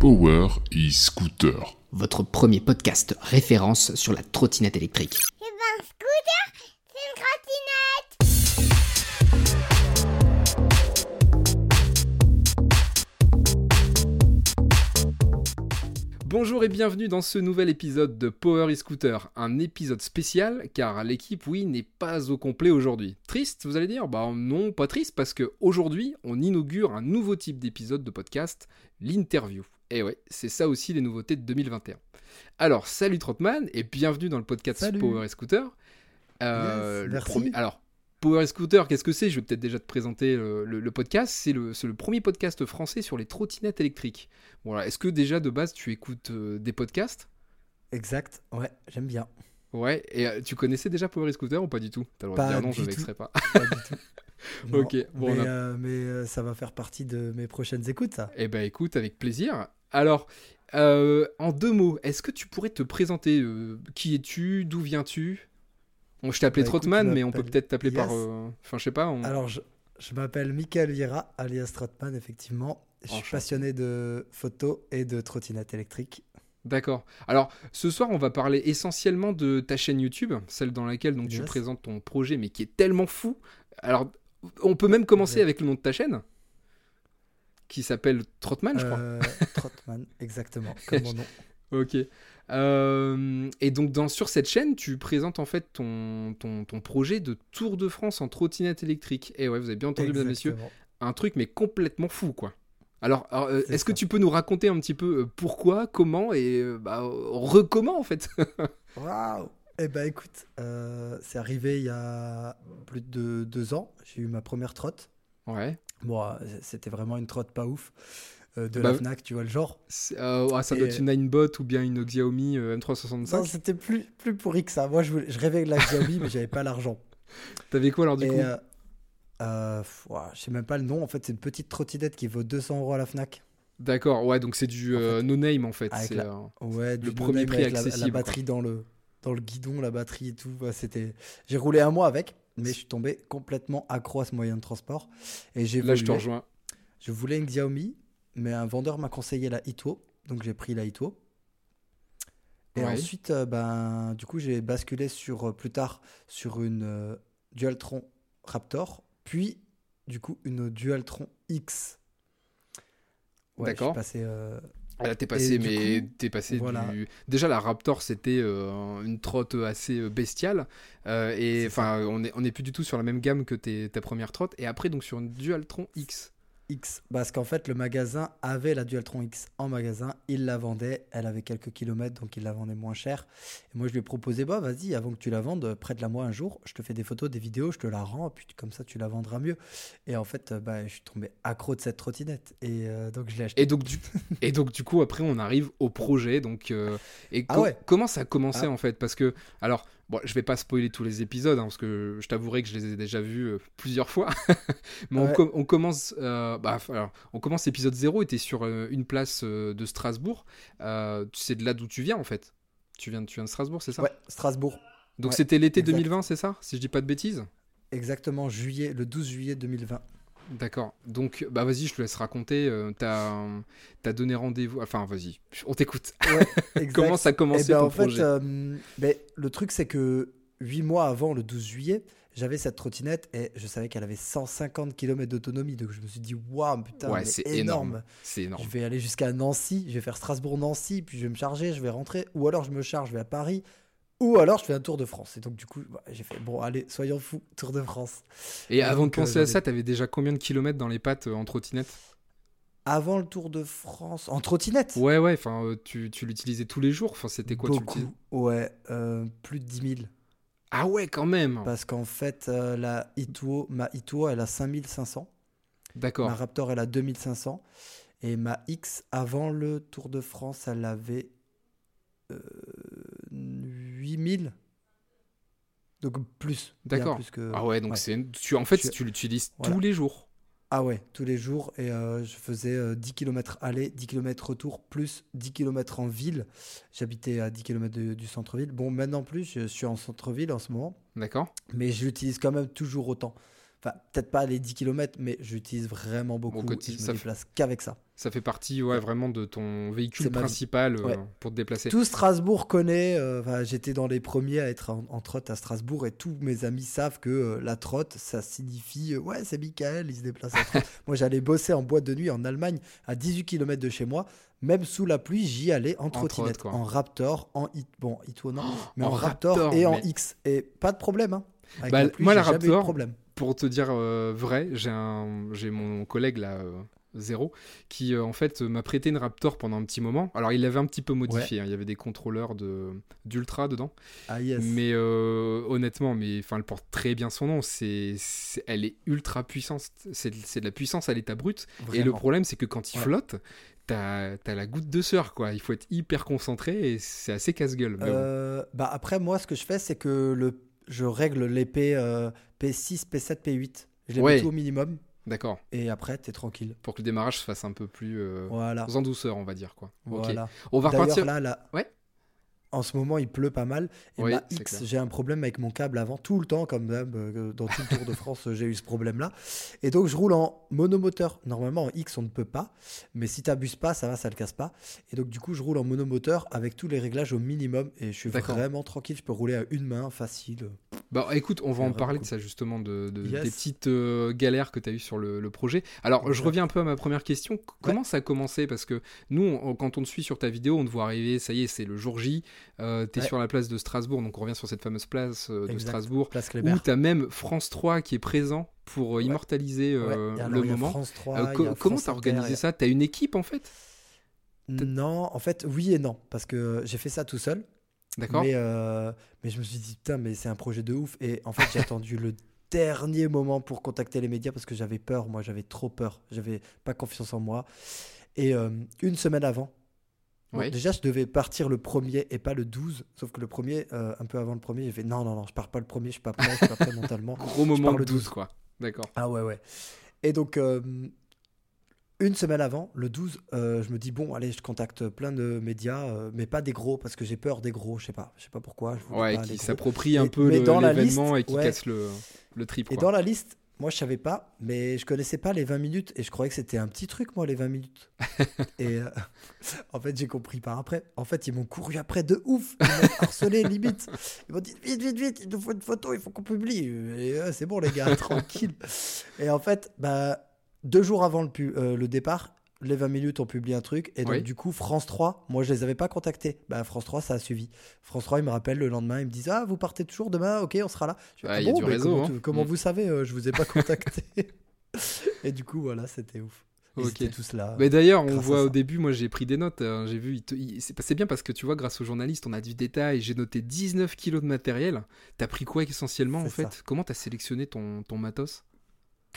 Power e-Scooter. Votre premier podcast référence sur la trottinette électrique. C'est un scooter C'est une trottinette Bonjour et bienvenue dans ce nouvel épisode de Power e-Scooter, un épisode spécial car l'équipe oui n'est pas au complet aujourd'hui. Triste, vous allez dire? Bah non, pas triste parce que aujourd'hui, on inaugure un nouveau type d'épisode de podcast, l'interview. Et ouais, c'est ça aussi les nouveautés de 2021. Alors, salut Trotman et bienvenue dans le podcast Salut. Power e-Scooter. Euh, Yes, le merci. premier- Alors, Power e-Scooter, qu'est-ce que c'est? Je vais peut-être déjà te présenter euh, le, le podcast. C'est le, premier podcast français sur les trottinettes électriques. Voilà. Est-ce que déjà de base tu écoutes euh, des podcasts? Exact, ouais, j'aime bien. Ouais, et euh, tu connaissais déjà Power Scooter ou pas du tout? T'as le droit de dire non, je ne pas. Pas du tout. Non, Ok, bon, mais, on a- euh, mais euh, ça va faire partie de mes prochaines écoutes, ça. Eh ben écoute, avec plaisir. Alors, euh, en deux mots, est-ce que tu pourrais te présenter euh, Qui es-tu D'où viens-tu? Bon, je t'ai appelé Bah, Trotman, mais on peut peut-être t'appeler par... Euh, Enfin, je sais pas. on- Alors, je, je m'appelle Michael Vieira, alias Trotman, effectivement. Je suis passionné de photo et de trottinette électrique. D'accord. Alors, ce soir, on va parler essentiellement de ta chaîne YouTube, celle dans laquelle donc, tu présentes ton projet, mais qui est tellement fou. Alors, on peut même commencer Ouais. avec le nom de ta chaîne, qui s'appelle Trotman, je crois. Euh, Trotman, exactement, comme mon nom. Ok. Euh, et donc dans, sur cette chaîne, tu présentes en fait ton, ton, ton projet de Tour de France en trottinette électrique. Et ouais, vous avez bien entendu, mesdames et messieurs, un truc mais complètement fou, quoi. Alors, alors, euh, est-ce que tu peux nous raconter un petit peu pourquoi, comment et bah, recomment en fait? Waouh Eh ben écoute, euh, c'est arrivé il y a plus de deux ans. J'ai eu ma première trotte. Ouais. Bon, euh, c'était vraiment une trotte pas ouf. euh, de Bah, la Fnac, tu vois le genre. Euh, ouais, ça doit Et- être une Ninebot ou bien une Xiaomi euh, Non, M365. c'était plus, plus pourri que ça. Moi, je, voulais- je rêvais de la Xiaomi, mais j'avais pas l'argent. T'avais quoi alors du Et coup? euh, ouah, je sais même pas le nom. En fait, c'est une petite trottinette qui vaut 200 euros à la Fnac. D'accord, ouais, donc c'est du En fait, no-name en fait. c'est, la- Ouais, du premier prix avec la- la, accessible, batterie dans le, dans le guidon, la batterie et tout. bah, c'était... J'ai roulé un mois avec, mais je suis tombé complètement accro à ce moyen de transport. Et j'ai Là, je te rejoins. Je voulais une Xiaomi, mais un vendeur m'a conseillé la Ito, donc j'ai pris la Ito. Et Ouais. ensuite, euh, ben, du coup, j'ai basculé sur euh, plus tard sur une euh, Dualtron Raptor, puis du coup une Dualtron X. Ouais, je suis D'accord. passé, euh, Là, t'es passé, mais coup, t'es passé voilà. du. Déjà, la Raptor, c'était euh, une trotte assez euh, bestiale. Euh, et enfin, on est, on est plus du tout sur la même gamme que tes, ta première trotte. Et après, donc sur une Dualtron X. X. Parce qu'en fait, le magasin avait la Dualtron X en magasin, il la vendait, elle avait quelques kilomètres, donc il la vendait moins cher. Et moi, je lui ai proposé, bah vas-y, avant que tu la vendes, prête-la moi un jour, je te fais des photos, des vidéos, je te la rends, puis comme ça, tu la vendras mieux. Et en fait, euh, bah, je suis tombé accro de cette trottinette, et euh, donc je l'ai acheté. Et donc, du, et donc, du coup, après, on arrive au projet. Donc, euh, et Ah ouais. comment ça a commencé Ah. en fait? Parce que, alors, bon, je vais pas spoiler tous les épisodes, hein, parce que je t'avouerai que je les ai déjà vus euh, plusieurs fois. Mais on, Ouais. com- on commence, euh, bah, alors, on commence épisode 0 et t'es sur euh, une place de Strasbourg. C'est de là d'où tu viens en fait. Tu viens, tu viens de Strasbourg, c'est ça? Ouais, Strasbourg. Donc Ouais, c'était l'été exact. 2020, c'est ça Si je dis pas de bêtises? Exactement, juillet, le 12 juillet 2020. D'accord. Donc, bah vas-y, je te laisse raconter. euh, T'as as donné rendez-vous. Enfin, vas-y, on t'écoute. Ouais. Comment ça a Eh commencé ben, ton en fait, projet? euh, ben, le truc, c'est que huit mois avant le 12 juillet, j'avais cette trottinette et je savais qu'elle avait 150 km d'autonomie. Donc je me suis dit, waouh, putain, Ouais, c'est énorme. énorme. C'est énorme. Je vais aller jusqu'à Nancy, je vais faire Strasbourg-Nancy, puis je vais me charger, je vais rentrer. Ou alors je me charge, je vais à Paris. Ou alors je fais un Tour de France. Et donc du coup, bah, j'ai fait, bon, allez, soyons fous, Tour de France. Et avant de donc, euh, penser à ça, t'avais déjà combien de kilomètres dans les pattes euh, en trottinette? Avant le Tour de France, en trottinette? Ouais, ouais. Enfin, euh, tu, tu l'utilisais tous les jours. Enfin, c'était quoi Beaucoup. Ouais, plus de 10 000. Ah ouais, quand même. Parce qu'en fait, la Ituo, ma Ituo, elle a 5500. D'accord. Ma Raptor, elle a 2500. Et ma X, avant le Tour de France, elle avait 8000. Donc plus. D'accord. que- Ah ouais, donc ouais. c'est tu en fait Je- tu l'utilises Voilà. tous les jours. Ah ouais, tous les jours. Et euh, je faisais euh, 10 km aller, 10 km retour, plus 10 km en ville. J'habitais à 10 km du centre-ville. Bon, maintenant plus, je suis en centre-ville en ce moment. D'accord. Mais je l'utilise quand même toujours autant. Enfin, peut-être pas les 10 km, mais j'utilise vraiment beaucoup. quotidien, et je fait- déplace qu'avec ça. Ça fait partie ouais, vraiment de ton véhicule ma principal euh, pour te déplacer. Tout Strasbourg connaît. euh, enfin, J'étais dans les premiers à être en, en trotte à Strasbourg et tous mes amis savent que euh, la trotte, ça signifie ouais, c'est Michael, il se déplace en trotte. moi, j'allais bosser en boîte de nuit en Allemagne à 18 km de chez moi. Même sous la pluie, j'y allais en trottinette, en Raptor, en hit, bon, non, mais en, en Raptor, Raptor, et en X. Et pas de problème, hein. Avec Bah, la pluie, moi, la Raptor, problème. Pour te dire euh, vrai, j'ai un, j'ai mon collègue là, euh, Zéro, qui euh, en fait m'a prêté une Raptor pendant un petit moment. Alors il l'avait un petit peu modifié, hein, il y avait des contrôleurs de d'ultra dedans, Ah yes. mais euh, honnêtement, mais enfin elle porte très bien son nom. C'est, c'est- elle est ultra puissante. C'est, c'est de la puissance à l'état brut. Et le problème, c'est que quand il Ouais. flotte, t'as, t'as la goutte de sueur quoi. Il faut être hyper concentré et c'est assez casse-gueule. bon. Bah après, moi, ce que je fais, c'est que le, je règle les P, euh, P6, P7, P8. Je les Ouais. mets tout au minimum D'accord. et après, t'es tranquille. Pour que le démarrage se fasse un peu plus euh, Voilà. en douceur, on va dire quoi. Voilà. On va repartir. là, là, Ouais. En ce moment, il pleut pas mal. Et Oui, ma c'est X, j'ai un problème avec mon câble avant, tout le temps, comme euh, dans tout le Tour de France, j'ai eu ce problème-là. Et donc, je roule en monomoteur. Normalement, en X, on ne peut pas. Mais si t'abuses pas, ça va, ça le casse pas. Et donc, du coup, je roule en monomoteur avec tous les réglages au minimum. Et je suis vraiment tranquille. Je peux rouler à une main, facile. Bah écoute, on va en parler de ça justement, de, de- Yes. des petites euh, galères que tu as eues sur le, le projet. Alors je reviens un peu à ma première question. Comment ça a commencé? Parce que nous, on- quand on te suit sur ta vidéo, on te voit arriver, ça y est, c'est le jour J, euh, tu es Ouais. sur la place de Strasbourg, donc on revient sur cette fameuse place euh, de Exact. Strasbourg, Place où tu as même France 3 qui est présent pour euh, immortaliser le moment. France 3, il co- y a comment t'as Inter, organisé ça? T'as une équipe en fait? Non, en fait, oui et non. Parce que j'ai fait ça tout seul. D'accord Mais, euh, mais je me suis dit, putain, mais c'est un projet de ouf. Et en fait, j'ai attendu le dernier moment pour contacter les médias parce que j'avais peur. Moi, j'avais trop peur. J'avais pas confiance en moi. Et euh, une semaine avant, bon, déjà, je devais partir le premier et pas le 12. Sauf que le premier, euh, un peu avant le premier, j'ai fait non, non, non, je pars pas le premier, je suis pas prêt, je suis pas prêt mentalement. Gros moment pars le le 12 12. quoi. D'accord. Ah ouais, ouais. Et donc, euh, une semaine avant, le 12, euh, je me dis, bon, allez, je contacte plein de médias, euh, mais pas des gros, parce que j'ai peur des gros, je sais pas. Je sais pas pourquoi. Je Ouais, pas qui gros. s'approprie un peu l'événement et qui ouais. casse le, le trip. Et quoi. dans la liste, moi, je savais pas, mais je connaissais pas les 20 minutes, et je croyais que c'était un petit truc, moi, les 20 minutes. et euh, en fait, j'ai compris par après. En fait, ils m'ont couru après de ouf. Ils m'ont harcelé, limite. Ils m'ont dit, vite, vite, vite, il nous faut une photo, il faut qu'on publie. Euh, c'est bon, les gars, tranquille. Et en fait, bah, deux jours avant le, pu- euh, le départ, les 20 minutes ont publié un truc. Et donc, Oui. du coup, France 3, moi, je les avais pas contactés. Bah, France 3, ça a suivi. France 3, ils me rappellent le lendemain, ils me disent Ah, vous partez toujours demain Ok, on sera là. Je fais, Ah, il y a bon, du mais réseau, Comment, hein. tu- comment Mm. vous savez euh, Je vous ai pas contacté? et du coup, voilà, c'était ouf. Ils Ok. étaient tous là. Mais d'ailleurs, on voit au début, moi j'ai pris des notes, hein, j'ai vu, c'est bien parce que tu vois, grâce aux journalistes, on a du détail, j'ai noté 19 kilos de matériel. T'as pris quoi essentiellement en fait? Ça. Comment t'as sélectionné ton, ton matos?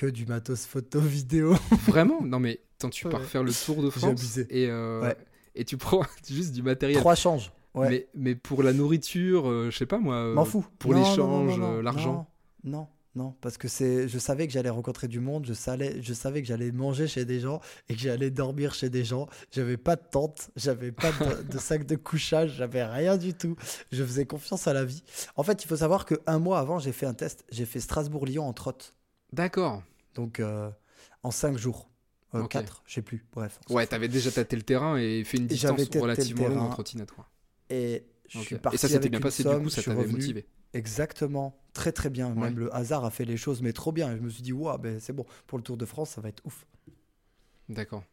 Que du matos photo, vidéo. Vraiment? Non mais, quand tu pars faire le tour de France abusé. et, euh, Ouais. et tu prends juste du matériel. Trois changes. Ouais. mais, mais pour la nourriture, euh, je sais pas moi. euh, M'en fous. pour Non, non, l'échange, euh, l'argent. Non, non, non, parce que c'est, je savais que j'allais rencontrer du monde, je savais, je savais que j'allais manger chez des gens et que j'allais dormir chez des gens. J'avais pas de tente, j'avais pas de, de sac de couchage, j'avais rien du tout. Je faisais confiance à la vie. En fait, il faut savoir que un mois avant, j'ai fait un test. J'ai fait Strasbourg-Lyon en trotte, D'accord. Donc euh, en cinq jours. Euh, Ok. Quatre, je sais plus. Bref. Ouais, t'avais déjà tâté le terrain et fait une distance relativement longue en trottinette. Et je suis parti Et ça s'était bien passé, somme, du coup, ça t'avait motivé. Exactement, très très bien. Ouais. Même le hasard a fait les choses, mais trop bien. Je me suis dit, waouh, ben, c'est bon, pour le Tour de France, ça va être ouf. D'accord.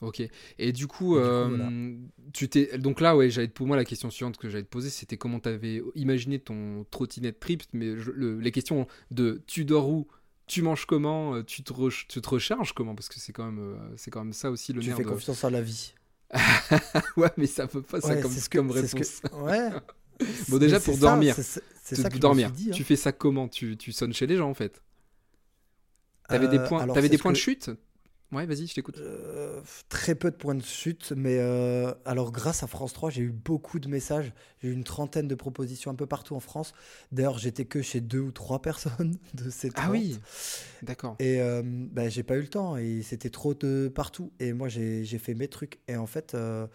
Ok. Et du coup, Et du coup, euh, voilà. tu t'es donc là, ouais, j'allais pour moi la question suivante que j'allais te poser, c'était comment t'avais imaginé ton trottinette trip, mais je- le- les questions de tu dors où, tu manges comment, euh, tu te, re- tu te recharges comment, parce que c'est quand même, euh, c'est quand même ça aussi le Tu nerf fais de. confiance à la vie. ouais, mais ça peut pas ça comme, ce que- comme ce réponse. que- Ouais. Bon, déjà, pour ça, dormir. c'est- Tu- ça que dormir. dit, hein. Tu fais ça comment? Tu, tu sonnes chez les gens en fait. T'avais des Euh, points, alors, t'avais c'est des points de chute? Ouais, vas-y, je t'écoute. Euh, très peu de points de chute, mais euh, alors grâce à France 3, j'ai eu beaucoup de messages. J'ai eu une trentaine de propositions un peu partout en France. D'ailleurs, j'étais que chez deux ou trois personnes de 30. Ah oui. D'accord. Et euh, ben, j'ai pas eu le temps et c'était trop de partout. Et moi, j'ai fait mes trucs. Et en fait, euh,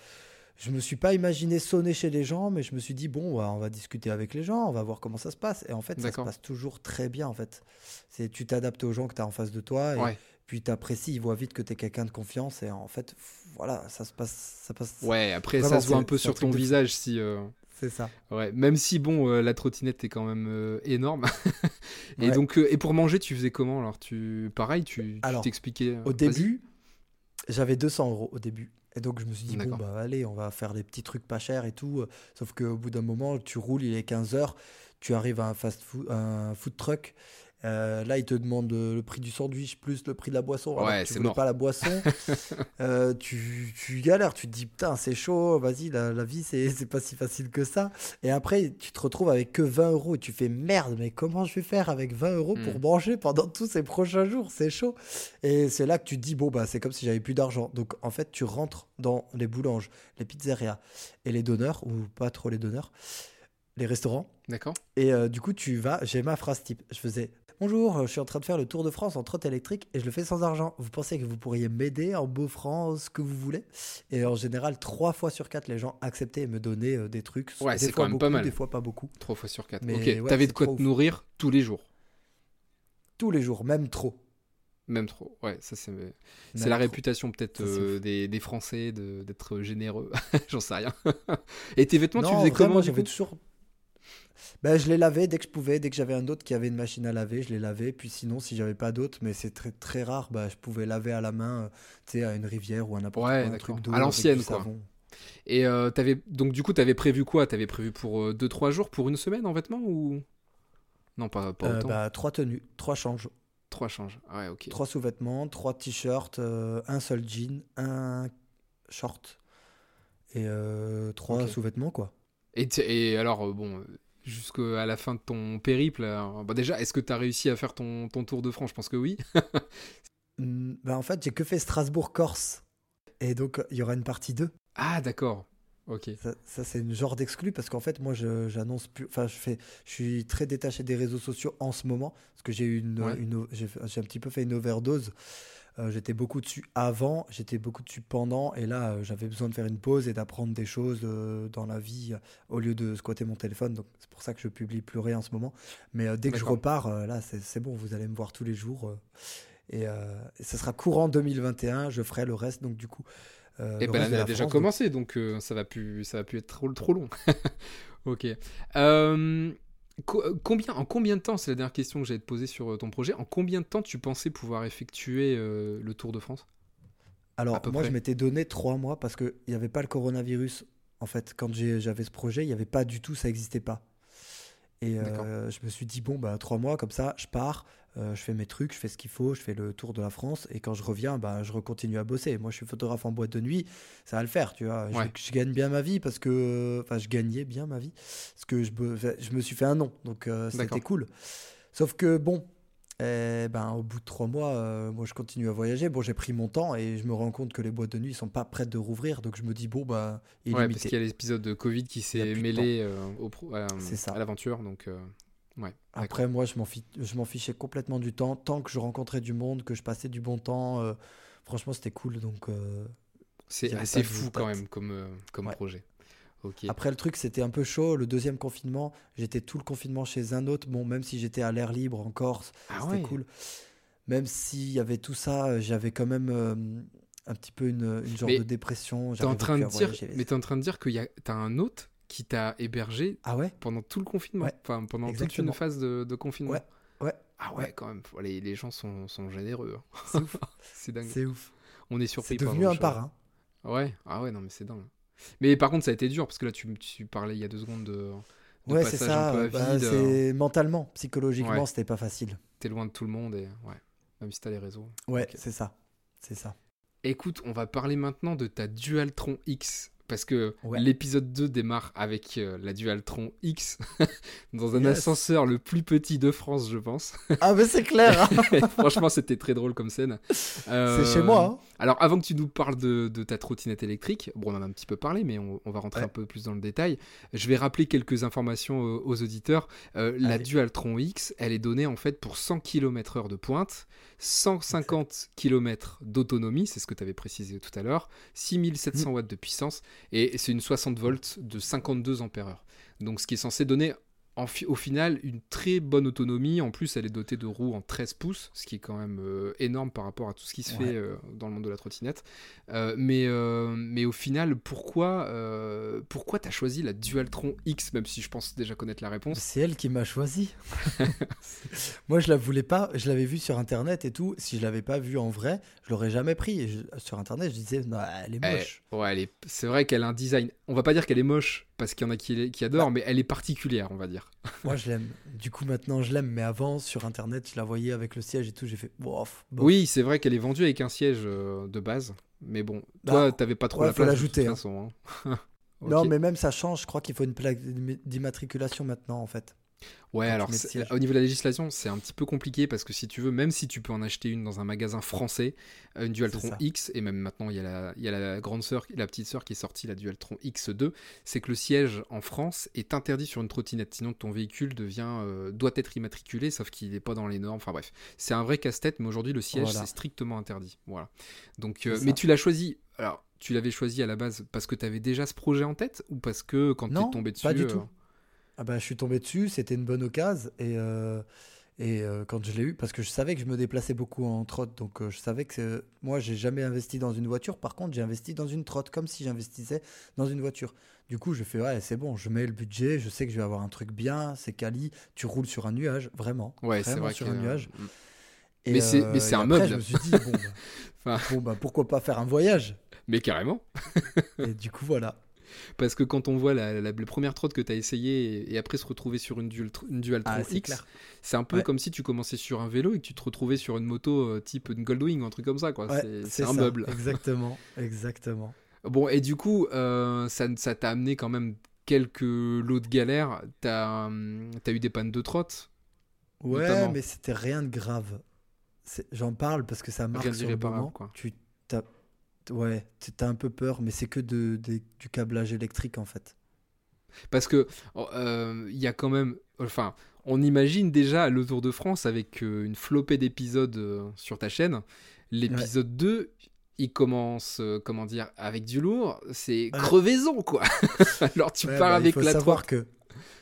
je me suis pas imaginé sonner chez les gens, mais je me suis dit bon, bah, on va discuter avec les gens, on va voir comment ça se passe. Et en fait, ça se passe toujours très bien. En fait, c'est tu t'adaptes aux gens que tu as en face de toi, et Ouais. Puis tu apprécies, ils voient vite que tu es quelqu'un de confiance, et en fait, voilà, ça se passe, ça passe. Ouais, après Vraiment, ça se voit un peu sur ton de visage si. euh, C'est ça. Ouais, même si bon, euh, la trottinette est quand même euh, énorme. et Ouais. donc, et pour manger, tu faisais comment alors? Tu, pareil, tu t'expliquais. Au début, j'avais 200 euros au début. Et donc je me suis dit, bon, bah allez, on va faire des petits trucs pas chers et tout. Sauf qu'au bout d'un moment, tu roules, il est 15 heures, tu arrives à un fast food, un food truck. Euh, là, il te demande euh, le prix du sandwich plus le prix de la boisson. Ouais, tu c'est voulais pas la boisson. Euh, tu, tu galères, tu te dis, putain, c'est chaud, vas-y, la, la vie, c'est pas si facile que ça. Et après, tu te retrouves avec que 20 euros et tu fais, merde, mais comment je vais faire avec 20 euros pour Mm. manger pendant tous ces prochains jours? C'est chaud. Et c'est là que tu te dis, bon, bah, c'est comme si j'avais plus d'argent. Donc, en fait, tu rentres dans les boulanges, les pizzerias et les donneurs, ou pas trop les donneurs, les restaurants. D'accord. Et euh, du coup, tu vas, j'ai ma phrase type. Je faisais Bonjour, je suis en train de faire le tour de France en trotte électrique et je le fais sans argent. Vous pensez que vous pourriez m'aider en beau-franc, ce que vous voulez? Et en général, trois fois sur quatre, les gens acceptaient et me donnaient euh, des trucs. Ouais, c'est quand même beaucoup, pas mal. Des fois pas beaucoup. Trois fois sur quatre. Mais ok, ouais, t'avais de quoi te ouf. nourrir tous les jours? Tous les jours, même trop. Même trop. Ouais, ça c'est. C'est la trop. réputation peut-être euh, des, des Français de- d'être généreux. J'en sais rien. Et tes vêtements, tu faisais comment du j'avais toujours. Ben, je les lavais dès que je pouvais, dès que j'avais un autre qui avait une machine à laver, je les lavais. Puis sinon, si j'avais pas d'autre, mais c'est très très rare, bah, je pouvais laver à la main, euh, tu sais, à une rivière ou à n'importe Ouais, quoi, un truc d'eau À l'ancienne, quoi. savon. Et euh, t'avais donc du coup t'avais prévu quoi? T'avais prévu pour 2-3 jours, pour une semaine en vêtements ou? Non, pas, pas Euh, autant. bah, trois tenues, trois changes, Trois changes. Ouais, ok. trois sous-vêtements, trois t-shirts, euh, un seul jean, un short et euh, trois Ok. sous-vêtements quoi. Et, et alors, euh, bon, euh, jusqu'à la fin de ton périple, alors, bah déjà, est-ce que t'as réussi à faire ton, ton tour de France? Je pense que oui. Hmm, bah, en fait, j'ai que fait Strasbourg-Corse et donc il y aura une partie 2. Ah, d'accord. Ok. Ça, ça, c'est une genre d'exclu parce qu'en fait, moi, je j'annonce plus. Enfin, je fais, je suis très détaché des réseaux sociaux en ce moment parce que j'ai eu une, Ouais. j'ai un petit peu fait une overdose. Euh, j'étais beaucoup dessus avant, j'étais beaucoup dessus pendant, et là, euh, j'avais besoin de faire une pause et d'apprendre des choses euh, dans la vie au lieu de squatter mon téléphone. Donc, c'est pour ça que je publie plus rien en ce moment. Mais dès que je repars, là, c'est bon, vous allez me voir tous les jours. et, ce sera courant 2021, je ferai le reste, donc du coup. Et le ben l'année a déjà France, commencé, donc ça va plus, ça va plus être trop, trop long. ok. Euh, co- combien, en combien de temps, c'est la dernière question que j'allais te poser sur euh, ton projet, en combien de temps tu pensais pouvoir effectuer euh, le Tour de France? Alors, moi, près je m'étais donné trois mois parce qu'il n'y avait pas le coronavirus. En fait, quand j'avais ce projet, il n'y avait pas du tout, ça n'existait pas. Et euh, je me suis dit, bon, bah, trois mois, comme ça, je pars, euh, je fais mes trucs, je fais ce qu'il faut, je fais le tour de la France. Et quand je reviens, bah, je continue à bosser. Moi, je suis photographe en boîte de nuit, ça va le faire, tu vois. Je- Ouais. Je, gagne bien ma vie parce que. Enfin, je gagnais bien ma vie. Parce que je, me- je me suis fait un nom. Donc, euh, c'était cool. Sauf que, bon, eh ben, au bout de trois mois, euh, moi je continue à voyager. Bon, j'ai pris mon temps et je me rends compte que les boîtes de nuit sont pas prêtes de rouvrir. Donc je me dis, bon, bah, Ouais, parce qu'il y a l'épisode de Covid qui s'est mêlé euh, au pro- à, l'aventure, donc euh, ouais. Après, moi, je m'en fichais complètement du temps. Tant que je rencontrais du monde, que je passais du bon temps, euh, franchement, c'était cool. Donc, euh, c'est assez fou quand même comme, euh, comme Ouais. projet. Après, le truc, c'était un peu chaud. Le deuxième confinement, j'étais tout le confinement chez un autre. Bon, même si j'étais à l'air libre en Corse, Ah c'était ouais. cool. Même s'il y avait tout ça, j'avais quand même un petit peu une, une genre Mais de dépression. T'es en train de dire, mais t'es en train de dire que t'as un hôte qui t'a hébergé Ah ouais pendant tout le confinement, Ouais, enfin pendant toute une phase de, de confinement. Ouais, ouais, Ah ouais, quand même. Les, les gens sont, sont généreux. hein. C'est ouf. C'est dingue. C'est ouf. On est surpris. C'est par devenu un parrain. Ouais. Ah ouais, non mais c'est dingue. Mais par contre, ça a été dur parce que là, tu, tu parlais il y a deux secondes de, de Ouais, c'est ça. bah, c'est mentalement, psychologiquement, Ouais. c'était pas facile. T'es loin de tout le monde et ouais. Même si t'as les réseaux. Ouais, c'est ça. C'est ça. Écoute, on va parler maintenant de ta Dualtron X. Parce que Ouais. l'épisode 2 démarre avec euh, la Dualtron X dans un Yes. ascenseur le plus petit de France, je pense. Ah, mais c'est clair. hein. Franchement, c'était très drôle comme scène. Euh, C'est chez moi. hein. Alors, avant que tu nous parles de, de ta trottinette électrique, bon, on en a un petit peu parlé, mais on, on va rentrer Ouais. un peu plus dans le détail. Je vais rappeler quelques informations euh, aux auditeurs. Euh, la. Dualtron X, elle est donnée en fait pour 100 km/h de pointe, 150 km d'autonomie, c'est ce que tu avais précisé tout à l'heure, 6700 watts de puissance, et c'est une 60 volts de 52 ampères-heure. Donc, ce qui est censé donner en fi- au final une très bonne autonomie. En plus, elle est dotée de roues en 13 pouces, ce qui est quand même euh, énorme par rapport à tout ce qui se Ouais. fait euh, dans le monde de la trottinette. Euh, mais, mais au final, pourquoi, pourquoi tu as choisi la Dualtron X, même si je pense déjà connaître la réponse? C'est elle qui m'a choisi. Moi, je la voulais pas. Je l'avais vue sur internet et tout. Si je l'avais pas vue en vrai, je l'aurais jamais pris. Je- sur internet, je disais, non, elle est Eh, moche. ouais, est- c'est vrai qu'elle a un design. On va pas dire qu'elle est moche parce qu'il y en a qui, qui adorent, Bah. mais elle est particulière, on va dire. Moi, je l'aime. Du coup, maintenant, je l'aime. Mais avant, sur internet, je la voyais avec le siège et tout. J'ai fait, bof. Oui, c'est vrai qu'elle est vendue avec un siège euh, de base, mais bon, Bah, toi, t'avais pas trop ouais, la faut place de toute l'ajouter, hein. hein. Non, mais même ça change. Je crois qu'il faut une plaque d'immatriculation maintenant, en fait. Ouais, alors au niveau de la législation, c'est un petit peu compliqué parce que si tu veux, même si tu peux en acheter une dans un magasin français, euh, une Dualtron. X, et même maintenant il y a la, il y a la grande sœur, la petite sœur qui est sortie, la Dualtron X2, c'est que le siège en France est interdit sur une trottinette, sinon ton véhicule devient, euh, doit être immatriculé, sauf qu'il n'est pas dans les normes. Enfin bref, c'est un vrai casse-tête, mais aujourd'hui le siège Voilà. c'est strictement interdit. Voilà. Donc, euh, mais tu l'as choisi. Alors, tu l'avais choisi à la base parce que tu avais déjà ce projet en tête ou parce que quand tu es tombé dessus pas du euh, tout. Ah bah, je suis tombé dessus, c'était une bonne occasion. Et, euh, et euh, quand je l'ai eu, parce que je savais que je me déplaçais beaucoup en trotte, donc euh, je savais que moi, j'ai jamais investi dans une voiture. Par contre, j'ai investi dans une trotte, comme si j'investissais dans une voiture. Du coup, je fais, ouais, c'est bon, je mets le budget, je sais que je vais avoir un truc bien, c'est quali, tu roules sur un nuage, vraiment. Ouais, c'est vrai sur que- un nuage. Mm. Et, Mais c'est- mais c'est et un après, meuble. Je me suis dit, bon, bah, Enfin. bon, bah, pourquoi pas faire un voyage? Mais carrément. Et du coup, voilà. Parce que quand on voit la, la- la première trotte que tu as essayé et, et après se retrouver sur une, dual, une Dualtron Ah, c'est X, clair. c'est un peu Ouais. comme si tu commençais sur un vélo et que tu te retrouvais sur une moto euh, type une Goldwing un truc comme ça. quoi. Ouais, c'est un meuble. Exactement, exactement. Bon, et du coup, euh, ça ça t'a amené quand même quelques lots de galères. T'as as eu des pannes de trotte. Ouais, Notamment. mais c'était rien de grave. J'en parle parce que ça marque Rien sur le moment. quoi. Tu t'as ouais, t'as un peu peur, mais c'est que de, du câblage électrique en fait. Parce que euh, il y a quand même. Enfin, on imagine déjà le Tour de France avec euh, une flopée d'épisodes euh, sur ta chaîne. L'épisode 2, il commence, comment dire, avec du lourd. C'est Ouais. crevaison, quoi. Alors tu Ouais, pars bah, il avec faut la savoir que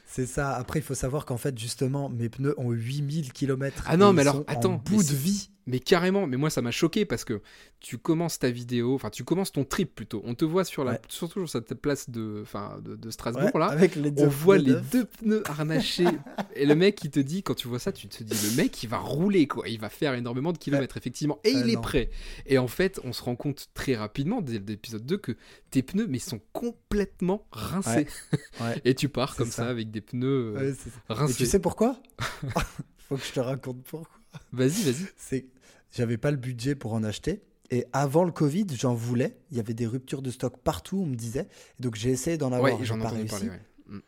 c'est ça. Après, il faut savoir qu'en fait, justement, mes pneus ont 8000 km. Ah non, mais alors, attends, bout de vie. Mais carrément, mais moi ça m'a choqué parce que tu commences ta vidéo, enfin tu commences ton trip plutôt. On te voit sur la, Ouais. surtout sur cette place de, enfin, de, de Strasbourg Ouais, là. avec les deux On voit les deux pneus harnachés. et le mec, il te dit, quand tu vois ça, tu te dis, le mec, il va rouler, quoi. Il va faire énormément de kilomètres, effectivement. Et Ouais, il est non. prêt. Et en fait, on se rend compte très rapidement, dès l'épisode 2, que tes pneus, mais sont complètement rincés. Et tu pars comme ça. ça, avec des pneus euh, ça. Et rincés. tu sais pourquoi? Faut que je te raconte pourquoi. Vas-y, vas-y. c'est j'avais pas le budget pour en acheter. Et avant le Covid, j'en voulais. Il y avait des ruptures de stock partout, on me disait. Et donc j'ai essayé d'en avoir. Ouais, j'en ai réussi. parler. ouais. Mm.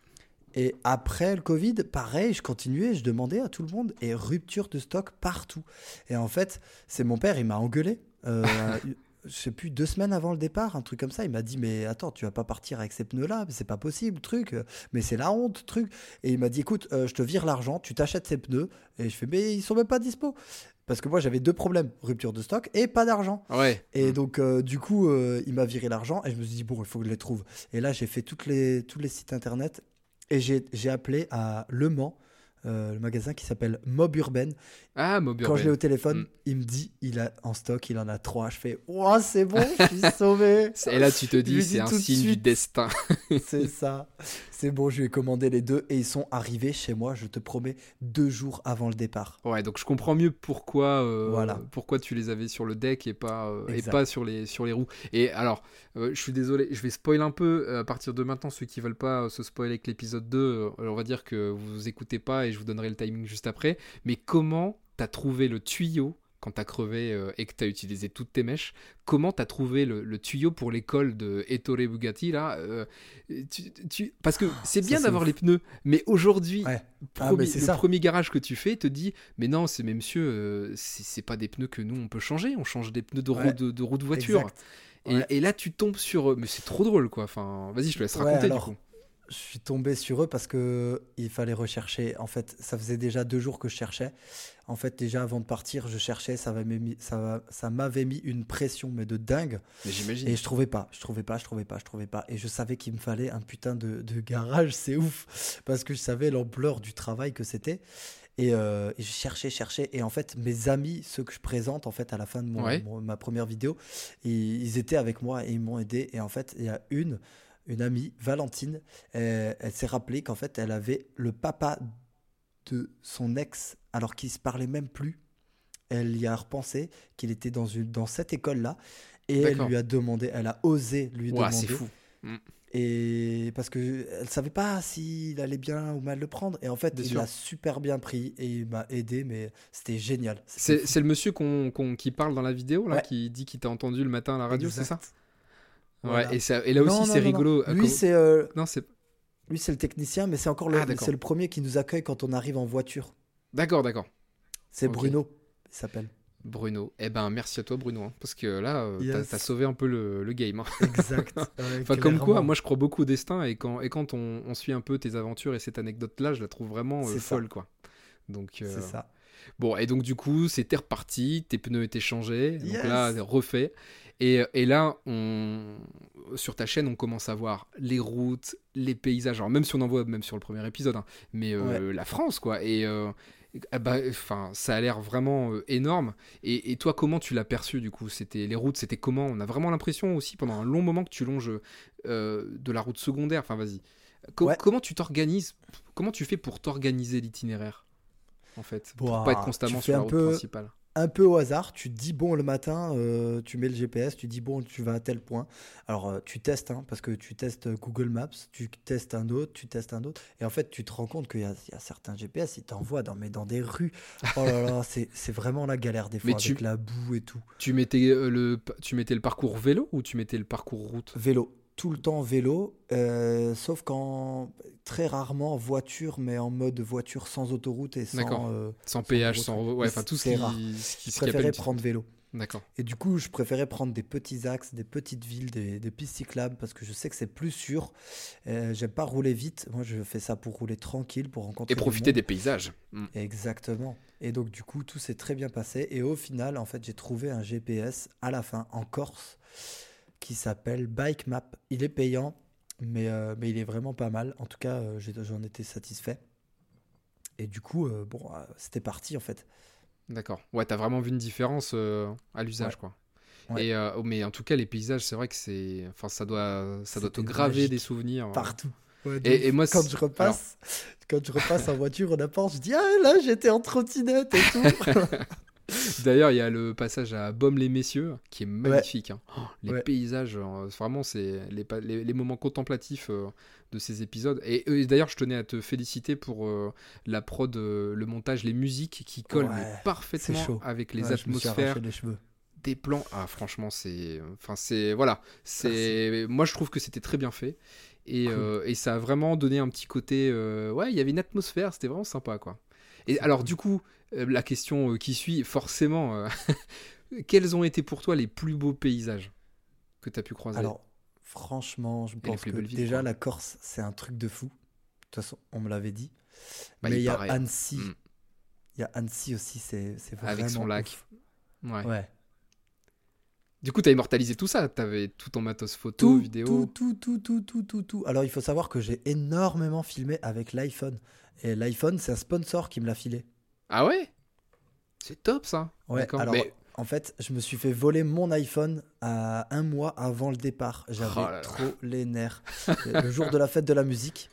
Et après le Covid, pareil, je continuais, je demandais à tout le monde et rupture de stock partout. Et en fait, c'est mon père, il m'a engueulé. euh, je sais plus deux semaines avant le départ, un truc comme ça. Il m'a dit mais attends, tu vas pas partir avec ces pneus-là, c'est pas possible, truc. euh, Mais c'est la honte, truc. Et il m'a dit écoute, euh, je te vire l'argent, tu t'achètes ces pneus. Et je fais mais ils sont même pas dispo. Parce que moi j'avais deux problèmes, rupture de stock et pas d'argent. Ouais. Et Mm. donc, euh, du coup, euh, il m'a viré l'argent et je me suis dit, bon, il faut que je les trouve. Et là, j'ai fait toutes les, tous les sites internet et j'ai appelé à Le Mans, euh, le magasin qui s'appelle Mob Urban. Ah, Mob Quand je l'ai au téléphone, Mm. il me dit, il a en stock, il en a trois. Je fais, ouah, c'est bon, je suis sauvé. Et là, tu te dis, c'est un de signe du destin. c'est ça. C'est bon, je lui ai commandé les deux et ils sont arrivés chez moi, je te promets, deux jours avant le départ. Ouais, donc je comprends mieux pourquoi, euh, Voilà. pourquoi tu les avais sur le deck et pas, euh, et pas sur, les, sur les roues. Et alors, je suis désolé, je vais spoil un peu à partir de maintenant. Ceux qui veulent pas se spoiler avec l'épisode 2, euh, on va dire que vous écoutez pas et je vous donnerai le timing juste après. Mais comment t'as trouvé le tuyau quand t'as crevé euh, et que t'as utilisé toutes tes mèches, comment t'as trouvé le, le tuyau pour l'école de Ettore Bugatti là euh, tu- tu- Parce que c'est bien d'avoir les pneus, mais aujourd'hui, Ouais. Ah, le ça. premier garage que tu fais te dit mais non c'est mais monsieur euh, c'est pas des pneus que nous on peut changer on change des pneus de roue Ouais. de, de roue de voiture et, Ouais. et là tu tombes sur eux mais c'est trop drôle quoi enfin vas-y je te laisse raconter alors, du coup Je suis tombé sur eux parce que il fallait rechercher. En fait, ça faisait déjà deux jours que je cherchais. En fait, déjà avant de partir, je cherchais. Ça m'avait mis, ça, ça m'avait mis une pression, mais de dingue. mais j'imagine Et je trouvais pas, je trouvais pas, je trouvais pas, je trouvais pas. Et je savais qu'il me fallait un putain de, de garage, c'est ouf. Parce que je savais l'ampleur du travail que c'était. Et, euh, et je cherchais, cherchais. Et en fait, mes amis, ceux que je présente en fait à la fin de mon, Ouais. mon- ma première vidéo, ils, ils étaient avec moi et ils m'ont aidé. Et en fait, il y a une, une amie, Valentine, elle s'est rappelée qu'en fait, elle avait le papa de son ex, alors qu'ils se parlaient même plus. Elle y a repensé qu'il était dans, une, dans cette école-là. Et elle lui a demandé, elle a osé lui Ouah, demander. c'est fou Et parce que elle savait pas s'il allait bien ou mal le prendre. Et en fait, Bien il l'a super bien pris et il m'a aidé, mais c'était génial. C'est le monsieur qu'on qu'on- qui parle dans la vidéo là Ouais. qui dit qu'il t'a entendu le matin à la radio c'est ça? Ouais et, ça, et là aussi c'est non, rigolo Euh, Lui, c'est euh, non c'est lui, c'est le technicien, mais c'est encore le, Ah, c'est le premier qui nous accueille quand on arrive en voiture. d'accord d'accord C'est. Bruno, il s'appelle. Bruno eh ben merci à toi Bruno hein, parce que là euh, t'as- Yes. t'as sauvé un peu le, le game hein. Exact. Enfin, comme quoi, moi je crois beaucoup au destin et quand, et quand on, on suit un peu tes aventures et cette anecdote-là, je la trouve vraiment euh, folle, quoi. Donc, euh, C'est ça. Bon, et donc du coup, c'était reparti, tes pneus étaient changés, donc là, refait. Et, et là, on, sur ta chaîne, on commence à voir les routes, les paysages, alors même si on en voit même sur le premier épisode, hein, mais euh, la France, quoi. Et euh, ah bah, enfin, ça a l'air vraiment euh, énorme. Et, et toi, comment tu l'as perçu du coup? C'était les routes, c'était comment? On a vraiment l'impression aussi pendant un long moment que tu longes de la route secondaire. Enfin, vas-y. Co- Ouais. Comment tu t'organises? Comment tu fais pour t'organiser l'itinéraire? En fait, pour pas être constamment sur la un route peu- principale. un peu au hasard, tu te dis bon le matin, euh, tu mets le GPS, tu dis bon tu vas à tel point. Alors euh, tu testes, hein, parce que tu testes Google Maps, tu testes un autre, tu testes un autre, et en fait tu te rends compte qu'il y, a- il y a certains GPS, ils t'envoient dans, mais dans des rues. Oh là là, c'est vraiment la galère des fois Mais tu- avec la boue et tout. Tu mettais euh, le, tu mettais le parcours vélo ou tu mettais le parcours route? Vélo, tout le temps vélo, euh, sauf quand très rarement voiture, mais en mode voiture sans autoroute et sans. euh, Sans péage, route, sans. ouais. Enfin tout ce qui, rare. ce qui, je qui préférais prendre vélo. D'accord. Et du coup, je préférais prendre des petits axes, des petites villes, des, des pistes cyclables parce que je sais que c'est plus sûr. Euh, J'aime pas rouler vite. Moi, je fais ça pour rouler tranquille, pour rencontrer. Et profiter des paysages. Mm. Exactement. Et donc, du coup, tout s'est très bien passé. Et au final, en fait, j'ai trouvé un GPS à la fin en Corse qui s'appelle Bike Map. Il est payant, mais, euh, mais il est vraiment pas mal. En tout cas, euh, j'en étais satisfait. Et du coup, euh, bon, c'était parti en fait. D'accord. Ouais, t'as vraiment vu une différence à l'usage, Ouais. quoi. Ouais. Et, mais en tout cas, les paysages, c'est vrai que c'est. Enfin, ça doit, ça doit te graver des souvenirs. Partout. Ouais, Et- moi, quand je repasse, quand je repasse en voiture au appart, je dis ah là j'étais en trottinette et tout. D'ailleurs, il y a le passage à Baume-les-Messieurs qui est magnifique. hein. Oh, les Ouais. paysages, euh, vraiment, c'est les, pa- les, les moments contemplatifs euh, de ces épisodes. Et, euh, d'ailleurs, je tenais à te féliciter pour euh, la prod, le montage, les musiques qui collent Ouais, parfaitement avec les atmosphères. les cheveux. des plans ah franchement c'est enfin c'est voilà c'est moi je trouve que c'était très bien fait et, Cool. euh, et ça a vraiment donné un petit côté euh, ouais il y avait une atmosphère c'était vraiment sympa quoi et alors du coup euh, la question euh, qui suit forcément euh, quels ont été pour toi les plus beaux paysages que tu as pu croiser? Alors franchement, je pense que villes, déjà quoi. la Corse c'est un truc de fou. De toute façon, on me l'avait dit. Bah, Mais il y a. Annecy. Mm. Il y a Annecy aussi, c'est c'est vraiment avec son lac ouais. Ouais. Du coup tu as immortalisé tout ça tu avais tout ton matos photo Tout, vidéo tout, tout, tout, tout, tout, tout, tout. Alors il faut savoir que j'ai énormément filmé avec l'iPhone. Et l'iPhone, c'est un sponsor qui me l'a filé. ah ouais? C'est top ça Ouais, D'accord. alors Mais- en fait, je me suis fait voler mon iPhone à un mois avant le départ. J'avais Oh trop les nerfs. le jour de la fête de la musique,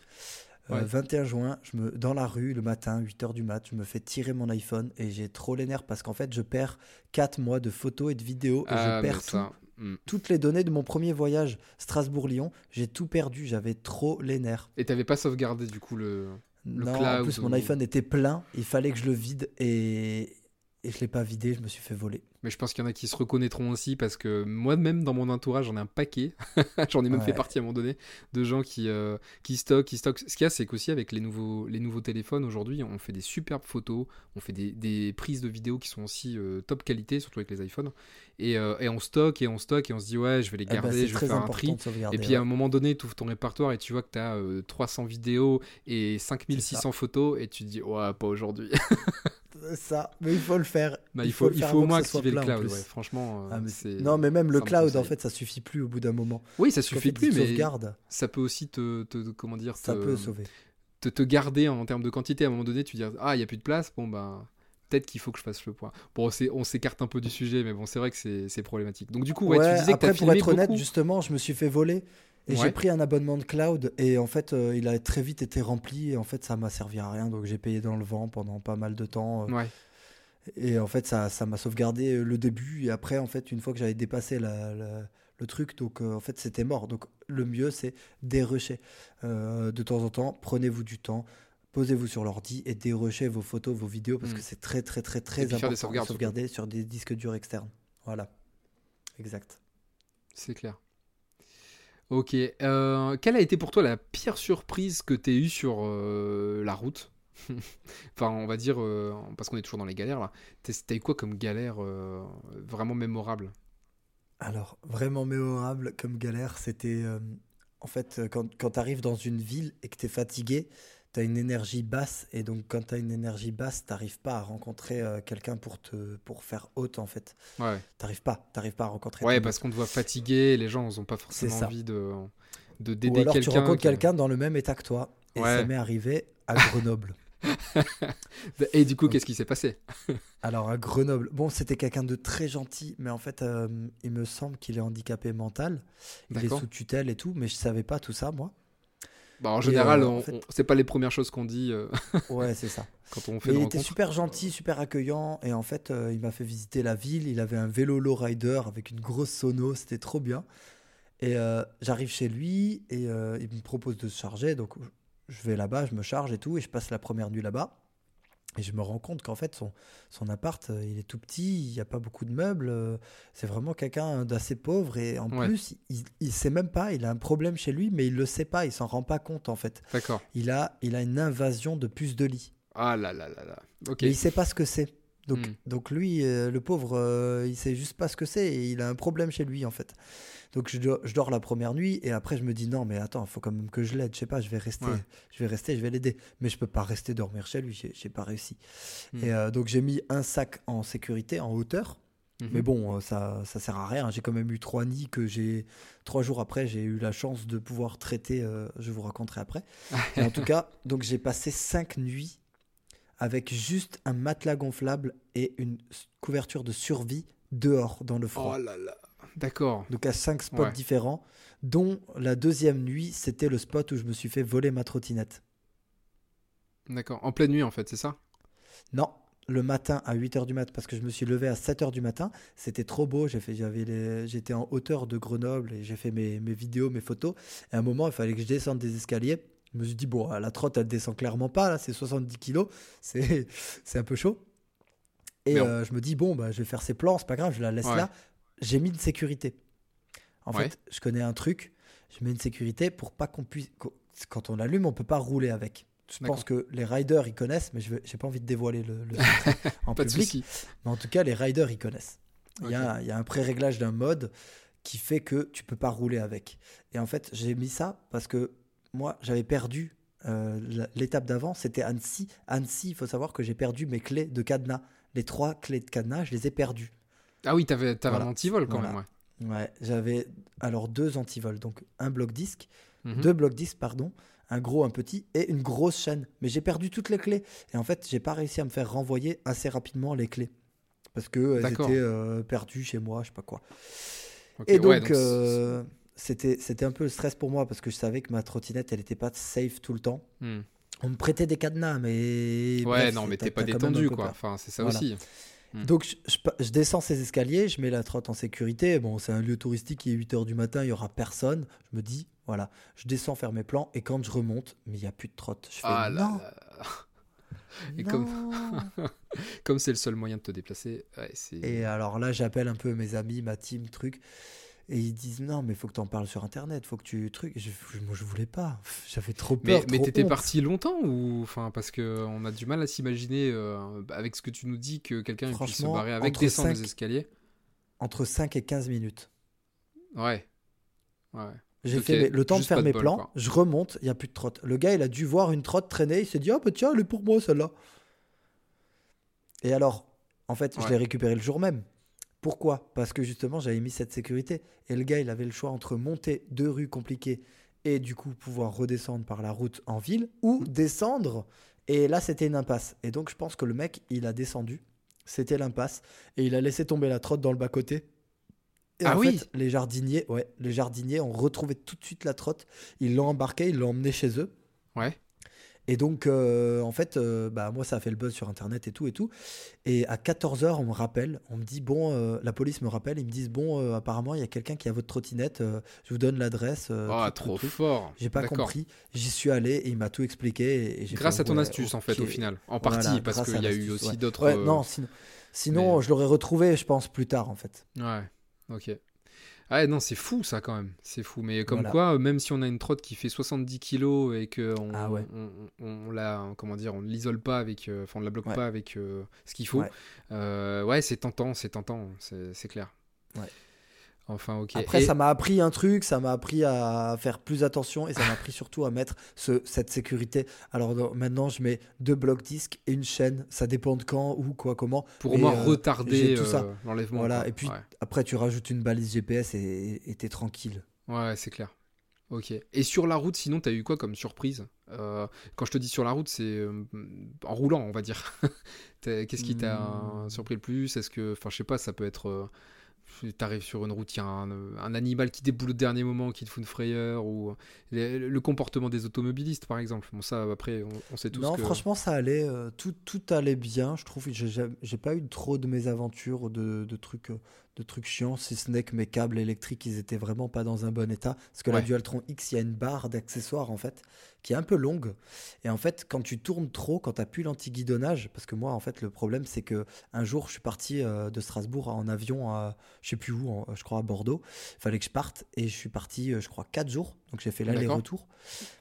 euh, Ouais. 21 juin, je me, dans la rue, le matin, 8h du mat, je me fais tirer mon iPhone et j'ai trop les nerfs parce qu'en fait, je perds 4 mois de photos et de vidéos et Ah, je perds tout, ça, mm. toutes les données de mon premier voyage Strasbourg-Lyon. J'ai tout perdu, j'avais trop les nerfs. et t'avais pas sauvegardé du coup le Le non, en cloud plus, mon ou- iPhone était plein, il fallait que je le vide et, et je l'ai pas vidé, je me suis fait voler. Mais je pense qu'il y en a qui se reconnaîtront aussi parce que moi-même dans mon entourage j'en ai un paquet. j'en ai même fait partie à un moment donné de gens qui, euh, qui stockent, qui stockent. Ce qu'il y a c'est qu'aussi avec les nouveaux, les nouveaux téléphones aujourd'hui on fait des superbes photos, on fait des, des prises de vidéos qui sont aussi euh, top qualité, surtout avec les iPhones. Et, euh, et on stocke et on stocke et on se dit ouais je vais les Eh ben, garder, je vais faire un tri. Et puis à un moment donné, tu ouvres ton répertoire et tu vois que tu as 300 vidéos et 5600 photos et tu te dis ouais pas aujourd'hui. ça, mais il faut le faire. Bah, il faut, le il faut au moins activer le cloud, ouais, franchement. euh, Ah, mais Non, mais même le cloud, en fait, ça suffit plus au bout d'un moment. Oui, ça suffit plus, mais sauvegarde, ça peut aussi te, te- comment dire, ça te, peut sauver. te, te garder en termes de quantité. À un moment donné, tu dis ah, il y a plus de place. Bon ben, peut-être qu'il faut que je fasse le point. Bon, on s'écarte un peu du sujet, mais bon, c'est vrai que c'est c'est problématique. Donc du coup, ouais, Ouais, tu disais après, que pour filmé être honnête, beaucoup. justement, je me suis fait voler et Ouais. j'ai pris un abonnement de cloud et en fait, euh, il a très vite été rempli et en fait, ça m'a servi à rien. Donc, j'ai payé dans le vent pendant pas mal de temps. euh, Ouais, Et en fait, ça ça m'a sauvegardé euh, le début. Et après, en fait, une fois que j'avais dépassé la- la- le truc, donc euh, en fait, c'était mort. Donc, le mieux, c'est dérusher. De temps en temps, prenez-vous du temps. Posez-vous sur l'ordi et dérushez vos photos, vos vidéos parce Mm. que c'est très, très, très, très important de surtout. sauvegarder sur des disques durs externes. Voilà. Exact. c'est clair. Ok. euh, quelle a été pour toi la pire surprise que as eue sur euh, la route? Enfin, on va dire, euh, parce qu'on est toujours dans les galères là. T'as eu quoi comme galère vraiment mémorable? Alors, vraiment mémorable comme galère, c'était en fait quand, quand tu arrives dans une ville et que tu es fatigué, as une énergie basse et donc quand tu as une énergie basse, tu pas à rencontrer euh, quelqu'un pour te pour faire haute en fait. Ouais. T'arrives pas, t'arrives pas à rencontrer. Ouais, parce qu'on te voit fatigué, les gens n'ont pas forcément envie de de d'aider Ou alors tu quelqu'un. rencontres qui- quelqu'un dans le même état que toi et Ouais. ça m'est arrivé à Grenoble. Et du coup, qu'est-ce qui s'est passé? Alors à Grenoble, bon, c'était quelqu'un de très gentil, mais en fait, euh, il me semble qu'il est handicapé mental. Il est sous tutelle et tout, mais je savais pas tout ça, moi. Bah, en général, euh, en fait- c'est pas les premières choses qu'on dit euh, Ouais, c'est ça. quand on fait il était super gentil, super accueillant, et en fait, euh, il m'a fait visiter la ville. Il avait un vélo lowrider avec une grosse sono, c'était trop bien. Et euh, j'arrive chez lui et euh, il me propose de se charger, donc je vais là-bas, je me charge et tout, et je passe la première nuit là-bas. Et je me rends compte qu'en fait, son, son appart, euh, il est tout petit, il n'y a pas beaucoup de meubles. euh, C'est vraiment quelqu'un d'assez pauvre. Et en Ouais. plus, il ne sait même pas, il a un problème chez lui, mais il le sait pas, il s'en rend pas compte en fait. D'accord. Il a, il a une invasion de puces de lit. Ah là là là là. Ok. Mais il sait pas ce que c'est. Donc, Hmm. donc lui, euh, le pauvre, euh, il sait juste pas ce que c'est et il a un problème chez lui en fait. Donc je dors, je dors la première nuit et après je me dis non mais attends, il faut quand même que je l'aide. Je sais pas, je vais rester, Ouais. je vais rester, je vais l'aider. Mais je peux pas rester dormir chez lui. J'ai pas réussi. Hmm. Et euh, donc j'ai mis un sac en sécurité, en hauteur. Mhm. Mais bon, euh, ça, ça sert à rien. J'ai quand même eu trois nids que j'ai trois jours après, j'ai eu la chance de pouvoir traiter. je vous raconterai après. En tout cas, donc j'ai passé cinq nuits avec juste un matelas gonflable et une couverture de survie dehors dans le froid. Oh là là. D'accord. Donc à cinq spots Ouais. différents, dont la deuxième nuit, c'était le spot où je me suis fait voler ma trottinette. D'accord. En pleine nuit, en fait, c'est ça? Non, le matin à 8h du mat parce que je me suis levé à 7h du matin. C'était trop beau. J'étais en hauteur de Grenoble et j'ai fait mes, mes vidéos, mes photos. Et à un moment, il fallait que je descende des escaliers. Je me suis dit, bon, la trotte, elle descend clairement pas. Là, c'est 70 kilos. C'est, c'est un peu chaud. Et euh, je me dis, bon, bah, je vais faire ses plans. C'est pas grave, je la laisse Ouais. là. J'ai mis une sécurité. En Ouais. fait, je connais un truc. Je mets une sécurité pour pas qu'on puisse. Quand on l'allume, on peut pas rouler avec. Je pense que les riders, ils connaissent, mais je n'ai pas envie de dévoiler le, le en Pas public. Mais en tout cas, les riders, ils connaissent. Il, y Ok. a, il y a un pré-réglage d'un mode qui fait que tu peux pas rouler avec. Et en fait, j'ai mis ça parce que moi, j'avais perdu euh, l'étape d'avant, c'était Annecy. Annecy, il faut savoir que j'ai perdu mes clés de cadenas. Les trois clés de cadenas, je les ai perdues. Ah oui, t'avais t'avais Voilà. un antivol quand Voilà. même, ouais. Ouais, j'avais alors deux antivols, donc un bloc disque, Mhm. deux blocs disques, pardon, un gros, un petit et une grosse chaîne. Mais j'ai perdu toutes les clés. Et en fait, j'ai pas réussi à me faire renvoyer assez rapidement les clés. Parce que elles D'accord. étaient euh, perdues chez moi, je sais pas quoi. Et donc, ouais, euh, c'était c'était un peu le stress pour moi parce que je savais que ma trottinette, elle était pas safe tout le temps. Hmm. On me prêtait des cadenas, mais. Ouais, bref, non, mais t'es pas détendu, quoi. Enfin, c'est ça Voilà. aussi. Hmm. Donc je, je pa- je descends ces escaliers, je mets la trotte en sécurité. Bon, c'est un lieu touristique, il est 8h du matin, il y aura personne. Je me dis, voilà, je descends faire mes plans et quand je remonte, mais il n'y a plus de trotte. Je fais, Ah là non, là. Et non. comme- Comme c'est le seul moyen de te déplacer, ouais. Et alors là, j'appelle un peu mes amis, ma team, truc. Et ils disent non, mais faut que t'en parles sur internet, faut que tu truc. Je, moi, je voulais pas. J'avais trop peur. Mais, t'étais parti longtemps ou enfin parce que on a du mal à s'imaginer euh, avec ce que tu nous dis que quelqu'un puisse se barrer avec descendre les cinq- escaliers. entre 5 et 15 minutes. Ouais. Ouais. J'ai fait le temps de faire de mes bol, plans, quoi. je remonte, il y a plus de trotte. Le gars, il a dû voir une trotte traîner, il s'est dit ah bah tiens, elle est pour moi celle-là. Et alors, en fait, je l'ai récupéré le jour même. Pourquoi? Parce que justement, j'avais mis cette sécurité. Et le gars, il avait le choix entre monter deux rues compliquées et du coup pouvoir redescendre par la route en ville ou descendre. Et là, c'était une impasse. Et donc, je pense que le mec, il a descendu. C'était l'impasse. Et il a laissé tomber la trotte dans le bas-côté. Et Ah en oui fait, les jardiniers, ouais, les jardiniers ont retrouvé tout de suite la trotte. Ils l'ont embarqué, ils l'ont emmené chez eux. Ouais. Et donc, euh, en fait, euh, bah, moi, ça a fait le buzz sur Internet et tout et tout. Et à 14h, on me rappelle, on me dit, bon, euh, la police me rappelle, ils me disent, bon, apparemment, il y a quelqu'un qui a votre trottinette, je vous donne l'adresse. Ah, truc, trop truc, fort. J'ai pas compris, j'y suis allé et il m'a tout expliqué. Et, Grâce fait, à ton ouais, astuce en fait au final. En Voilà, partie parce qu'il y a eu aussi ouais. d'autres. Ouais, non, sinon, sinon mais- je l'aurais retrouvé, je pense, plus tard, en fait. Ouais. Ok. Ouais, non, c'est fou ça quand même. C'est fou. Mais comme Voilà. quoi, même si on a une trotte qui fait 70 kilos et que on, Ah ouais. on, on- on la, comment dire, on ne l'isole pas avec, euh, enfin on la bloque Ouais. pas avec euh, ce qu'il faut. Ouais. Euh, c'est tentant, c'est tentant, c'est c'est clair. Ouais. Enfin, ok. Après, Et- ça m'a appris un truc, ça m'a appris à faire plus attention et ça m'a appris surtout à mettre ce, cette sécurité. Alors non, maintenant, je mets deux blocs disques et une chaîne. Ça dépend de quand, où, quoi, comment. pour au moins euh, retarder tout ça. euh, l'enlèvement. Voilà, quoi. et puis Ouais. après, tu rajoutes une balise GPS et t'es tranquille. Ouais, c'est clair. Ok. Et sur la route, sinon, t'as eu quoi comme surprise? Euh, Quand je te dis sur la route, c'est euh, en roulant, on va dire. Qu'est-ce qui t'a Hmm. surpris le plus? Est-ce que, enfin, je sais pas, ça peut être. Euh, T'arrives sur une route, il y a un, un animal qui déboule au dernier moment, qui te fout une frayeur, ou les- le comportement des automobilistes, par exemple. Bon, ça, après, on, on sait tous Non, que. franchement, ça allait. euh, tout, tout allait bien. Je trouve que j'ai pas eu trop de mésaventures, de, de trucs, euh, de trucs chiants, si ce n'est que mes câbles électriques, ils étaient vraiment pas dans un bon état. Parce que la. Dualtron X, il y a une barre d'accessoires en fait, qui est un peu longue. Et en fait, quand tu tournes trop, quand tu plus l'anti-guidonnage, parce que moi, en fait, le problème, c'est que un jour, je suis parti euh, de Strasbourg en avion à, je sais plus où, en- je crois à Bordeaux. Il fallait que je parte et je suis parti, euh, je crois, 4 jours. Donc j'ai fait l'aller-retour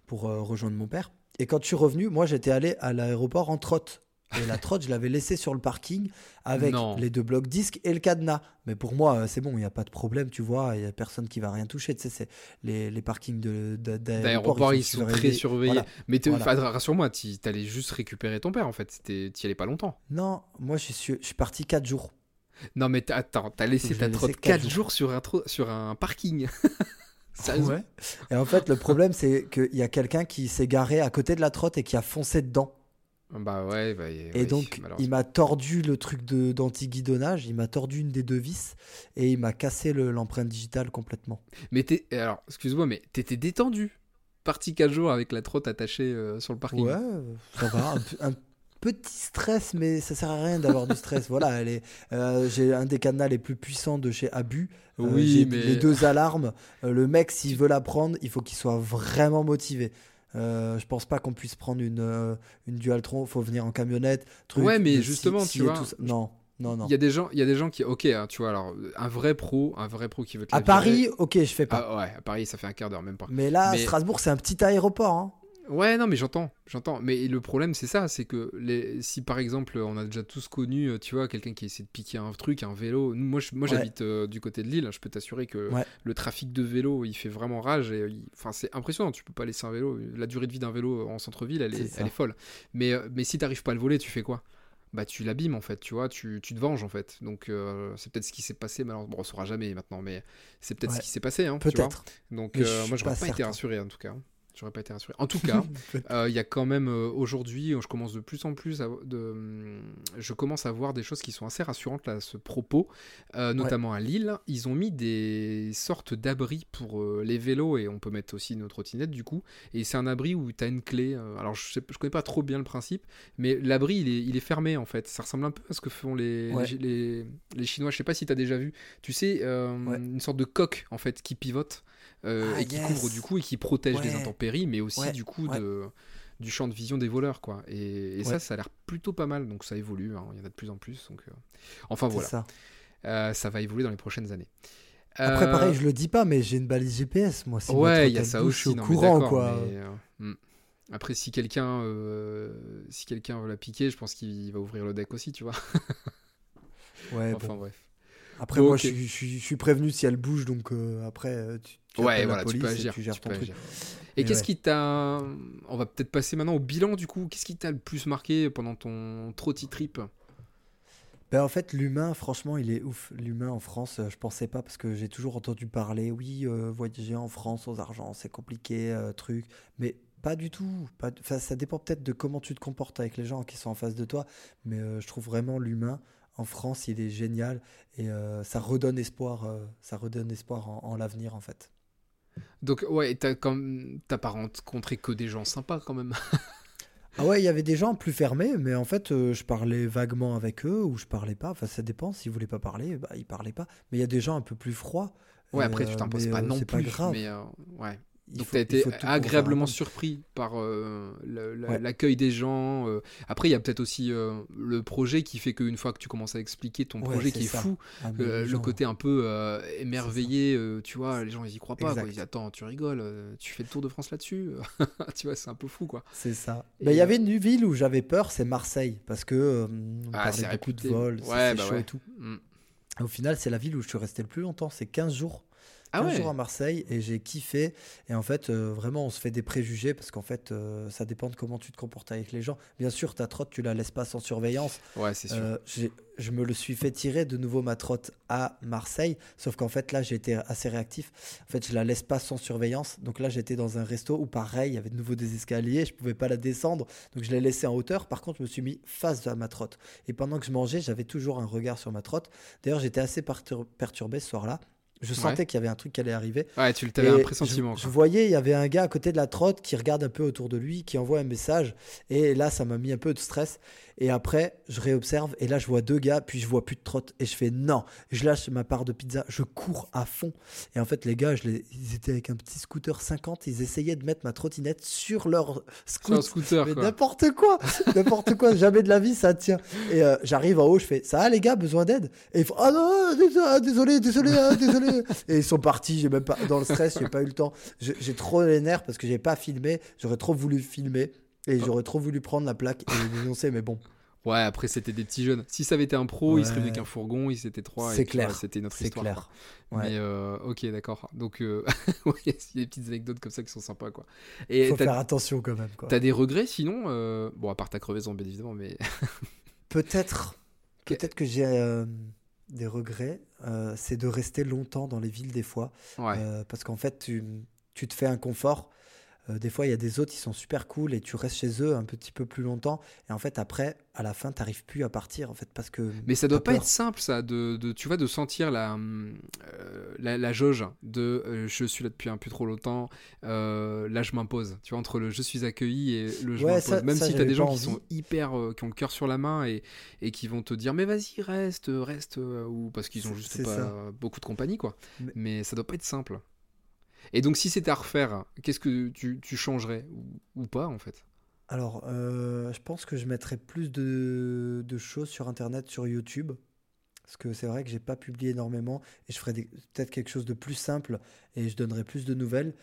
pour euh, rejoindre mon père. Et quand je suis revenu, moi, j'étais allé à l'aéroport en trotte. Et la trotte, je l'avais laissée sur le parking avec Non. les deux blocs disques et le cadenas. Mais pour moi, euh, c'est bon, il n'y a pas de problème, tu vois. Il n'y a personne qui va rien toucher. Tu sais, c'est les, les parkings d'aéroport. D'aéroport, ils sont très surveillés. Voilà. Mais Voilà. rassure-moi, t'y- t'allais juste récupérer ton père, en fait. T'y allais pas longtemps. Non, moi, je suis, je suis parti 4 jours. Non, mais attends, t'as laissé ta trotte quatre 4 jours sur un, sur un parking. Ouais. Et en fait, le problème, c'est qu'il y a quelqu'un qui s'est garé à côté de la trotte et qui a foncé dedans. Bah ouais, bah, Et oui, donc, il m'a tordu le truc de- d'anti-guidonnage, il m'a tordu une des deux vis et il m'a cassé le- l'empreinte digitale complètement. Mais t'es. Alors, excuse-moi, mais t'étais détendu. Parti 4 jours avec la trotte attachée euh, sur le parking. Ouais, ça va. Un, petit stress, mais ça sert à rien d'avoir du stress. Voilà, elle est, euh, j'ai un des cadenas les plus puissants de chez Abu. Euh, Oui, mais- les deux alarmes. Le mec, s'il veut la prendre, il faut qu'il soit vraiment motivé. Euh, je pense pas qu'on puisse prendre une, euh, une Dualtron. Faut venir en camionnette. Truc, Ouais, mais justement, tu vois, tout. Non, non, non. Il y a des gens, il y a des gens qui, ok, hein, tu vois, alors un vrai pro, un vrai pro qui veut te À Paris, ok, je fais pas. Ah ouais, à Paris, ça fait un quart d'heure, même pas. Mais là, Mais- Strasbourg, c'est un petit aéroport. hein. Ouais, non, mais j'entends, j'entends. Mais le problème, c'est ça, c'est que les... si par exemple, on a déjà tous connu, euh, tu vois, quelqu'un qui essaie de piquer un truc, un vélo. Moi, je- moi, Ouais. j'habite euh, du côté de Lille. Je peux t'assurer que Ouais. le trafic de vélo, il fait vraiment rage. Et, il- enfin, c'est impressionnant. Tu peux pas laisser un vélo. La durée de vie d'un vélo en centre-ville, elle est, elle est folle. Mais, euh, mais si t'arrives pas à le voler, tu fais quoi? Bah tu l'abîmes en fait, tu vois, tu, tu te venges en fait. Donc euh, c'est peut-être ce qui s'est passé, malheureusement, bon, on saura jamais maintenant, mais c'est peut-être Ouais. ce qui s'est passé, hein, tu vois. Peut-être. Donc Mais je euh, moi j'aurais pas pas, été rassuré en tout cas. J'aurais pas été rassuré. En tout cas, euh, il y a quand même euh, aujourd'hui, je commence de plus en plus à, de, je commence à voir des choses qui sont assez rassurantes là, à ce propos, Euh, notamment à Lille. Ils ont mis des sortes d'abris pour les vélos et on peut mettre aussi nos trottinettes du coup. Et c'est un abri où tu as une clé. alors je, sais, je connais pas trop bien le principe, mais l'abri il est, il est fermé en fait. Ça ressemble un peu à ce que font les, Ouais. les, les- les Chinois. Je sais pas si tu as déjà vu. Tu sais, Ouais. une sorte de coque en fait qui pivote euh, Ah, et qui yes. couvre du coup et qui protège des Ouais. intempéries, mais aussi Ouais, du coup ouais. de du champ de vision des voleurs, quoi. Et, et ça, ça a l'air plutôt pas mal, donc ça évolue, hein, il y en a de plus en plus. Donc, euh, Enfin voilà, ça. Euh, ça va évoluer dans les prochaines années. Après, pareil, je le dis pas, mais j'ai une balise GPS, moi. Si ouais, il y a ça aussi. Je suis au non, courant, quoi. mais, euh, hmm. Après, si quelqu'un si quelqu'un veut la piquer, je pense qu'il va ouvrir le deck aussi, tu vois. Ouais, enfin bon. bref. Après, moi, je, suis- je suis- je suis prévenu si elle bouge, donc euh, après, tu, tu Ouais, voilà, la tu police peux et agir. tu gères tu ton peux truc. agir. Et Et qu'est-ce ouais. qui t'a. On va peut-être passer maintenant au bilan du coup. Qu'est-ce qui t'a le plus marqué pendant ton trotty trip? Ben, en fait, l'humain, franchement, il est ouf. L'humain en France, euh, je pensais pas parce que j'ai toujours entendu parler, oui, euh, voyager en France aux argent, c'est compliqué, euh, truc. Mais pas du tout. Pas... Enfin, ça dépend peut-être de comment tu te comportes avec les gens qui sont en face de toi. Mais euh, je trouve vraiment l'humain en France, il est génial et euh, ça redonne espoir. euh, ça redonne espoir en, en l'avenir, en fait. Donc, ouais, t'as pas rencontré que des gens sympas quand même. Ah ouais, il y avait des gens plus fermés, mais en fait, euh, je parlais vaguement avec eux ou je parlais pas. Enfin, ça dépend. S'ils voulaient pas parler, bah, ils parlaient pas. Mais il y a des gens un peu plus froids. Ouais, après, tu euh, t'imposes pas euh, non plus. Pas grave. Mais, ouais. Donc tu as été agréablement surpris par euh, Ouais. l'accueil des gens. euh. Après, il y a peut-être aussi euh, le projet qui fait qu'une fois que tu commences à expliquer ton projet qui est ça. fou, Ah, le gens- côté un peu émerveillé, tu vois, les gens ils y croient pas. Quoi. Ils disent Attends, tu rigoles, tu fais le tour de France là-dessus? tu vois, c'est un peu fou quoi. C'est ça. Mais il y avait une ville où j'avais peur, c'est Marseille, parce que on Ah, parlait c'est beaucoup de vols, Ouais, c'est bah chaud et tout. Mm. Au final, c'est la ville où je suis resté le plus longtemps, c'est 15 jours. Ah 15 ouais jours à Marseille et j'ai kiffé. Et en fait, euh, vraiment, on se fait des préjugés parce qu'en fait, euh, ça dépend de comment tu te comportes avec les gens. Bien sûr, ta trotte, tu la laisses pas sans surveillance. Ouais, c'est sûr. Euh, je me le suis fait tirer de nouveau ma trotte à Marseille, sauf qu'en fait là j'ai été assez réactif. En fait, je la laisse pas sans surveillance. Donc là, j'étais dans un resto où pareil, il y avait de nouveau des escaliers, je pouvais pas la descendre, donc je l'ai laissée en hauteur. Par contre, je me suis mis face à ma trotte. Et pendant que je mangeais, j'avais toujours un regard sur ma trotte. D'ailleurs, j'étais assez pertur- perturbé ce soir-là. Je sentais Ouais. qu'il y avait un truc qui allait arriver. Ouais, tu avais Et un pressentiment. Je, voyais, il y avait un gars à côté de la trotte qui regarde un peu autour de lui, qui envoie un message. Et là, ça m'a mis un peu de stress. Et après, je réobserve. Et là, je vois deux gars, puis je vois plus de trotte. Et je fais non. Je lâche ma part de pizza. Je cours à fond. Et en fait, les gars, je les- ils étaient avec un petit scooter 50. Ils essayaient de mettre ma trottinette sur leur Sur un scooter. Mais n'importe quoi, n'importe quoi, jamais de la vie ça tient. Et euh, j'arrive en haut, je fais ça les gars, besoin d'aide? Et ils font ah non, désolé, désolé, désolé, ah, désolé. Et ils sont partis, j'ai même pas dans le stress, j'ai pas eu le temps. J'ai trop les nerfs parce que j'ai pas filmé, j'aurais trop voulu filmer et Oh. j'aurais trop voulu prendre la plaque et les dénoncer, mais bon, Ouais, après c'était des petits jeunes. Si ça avait été un pro, ils seraient venus Ouais. qu'un fourgon, ils étaient trois. c'est clair, C'était une autre c'est histoire. clair. Ouais. Mais euh, ok, d'accord. Donc, euh, ouais, il y a des petites anecdotes comme ça qui sont sympas, quoi. Et Faut faire attention quand même t'as des regrets sinon euh, Bon, à part ta crevaison, bien évidemment, mais. Peut-être, peut-être que j'ai des regrets, euh, c'est de rester longtemps dans les villes des fois. Ouais. Euh, parce qu'en fait, tu, tu te fais un confort. Euh, des fois, il y a des autres qui sont super cool et tu restes chez eux un petit peu plus longtemps. Et en fait, après, à la fin, tu n'arrives plus à partir. En fait, parce que. Mais ça doit t'as pas être simple, ça, de, de- tu vois, de sentir la, euh, la, la jauge de euh, je suis là depuis un peu trop longtemps, là je m'impose. Tu vois, entre le je suis accueilli et le je Ouais, m'impose. ça- Même ça, si tu as j'avais des gens qui sont hyper, qui ont le cœur sur la main et, et qui vont te dire mais vas-y, reste, reste, ou parce qu'ils ont juste pas ça. beaucoup de compagnie, quoi. Mais- Mais, ça doit pas être simple. Et donc, si c'était à refaire, qu'est-ce que tu, tu changerais ou, ou pas, en fait? Alors, euh, je pense que je mettrais plus de, de choses sur Internet, sur YouTube. Parce que c'est vrai que j'ai pas publié énormément et je ferais peut-être quelque chose de plus simple et je donnerais plus de nouvelles.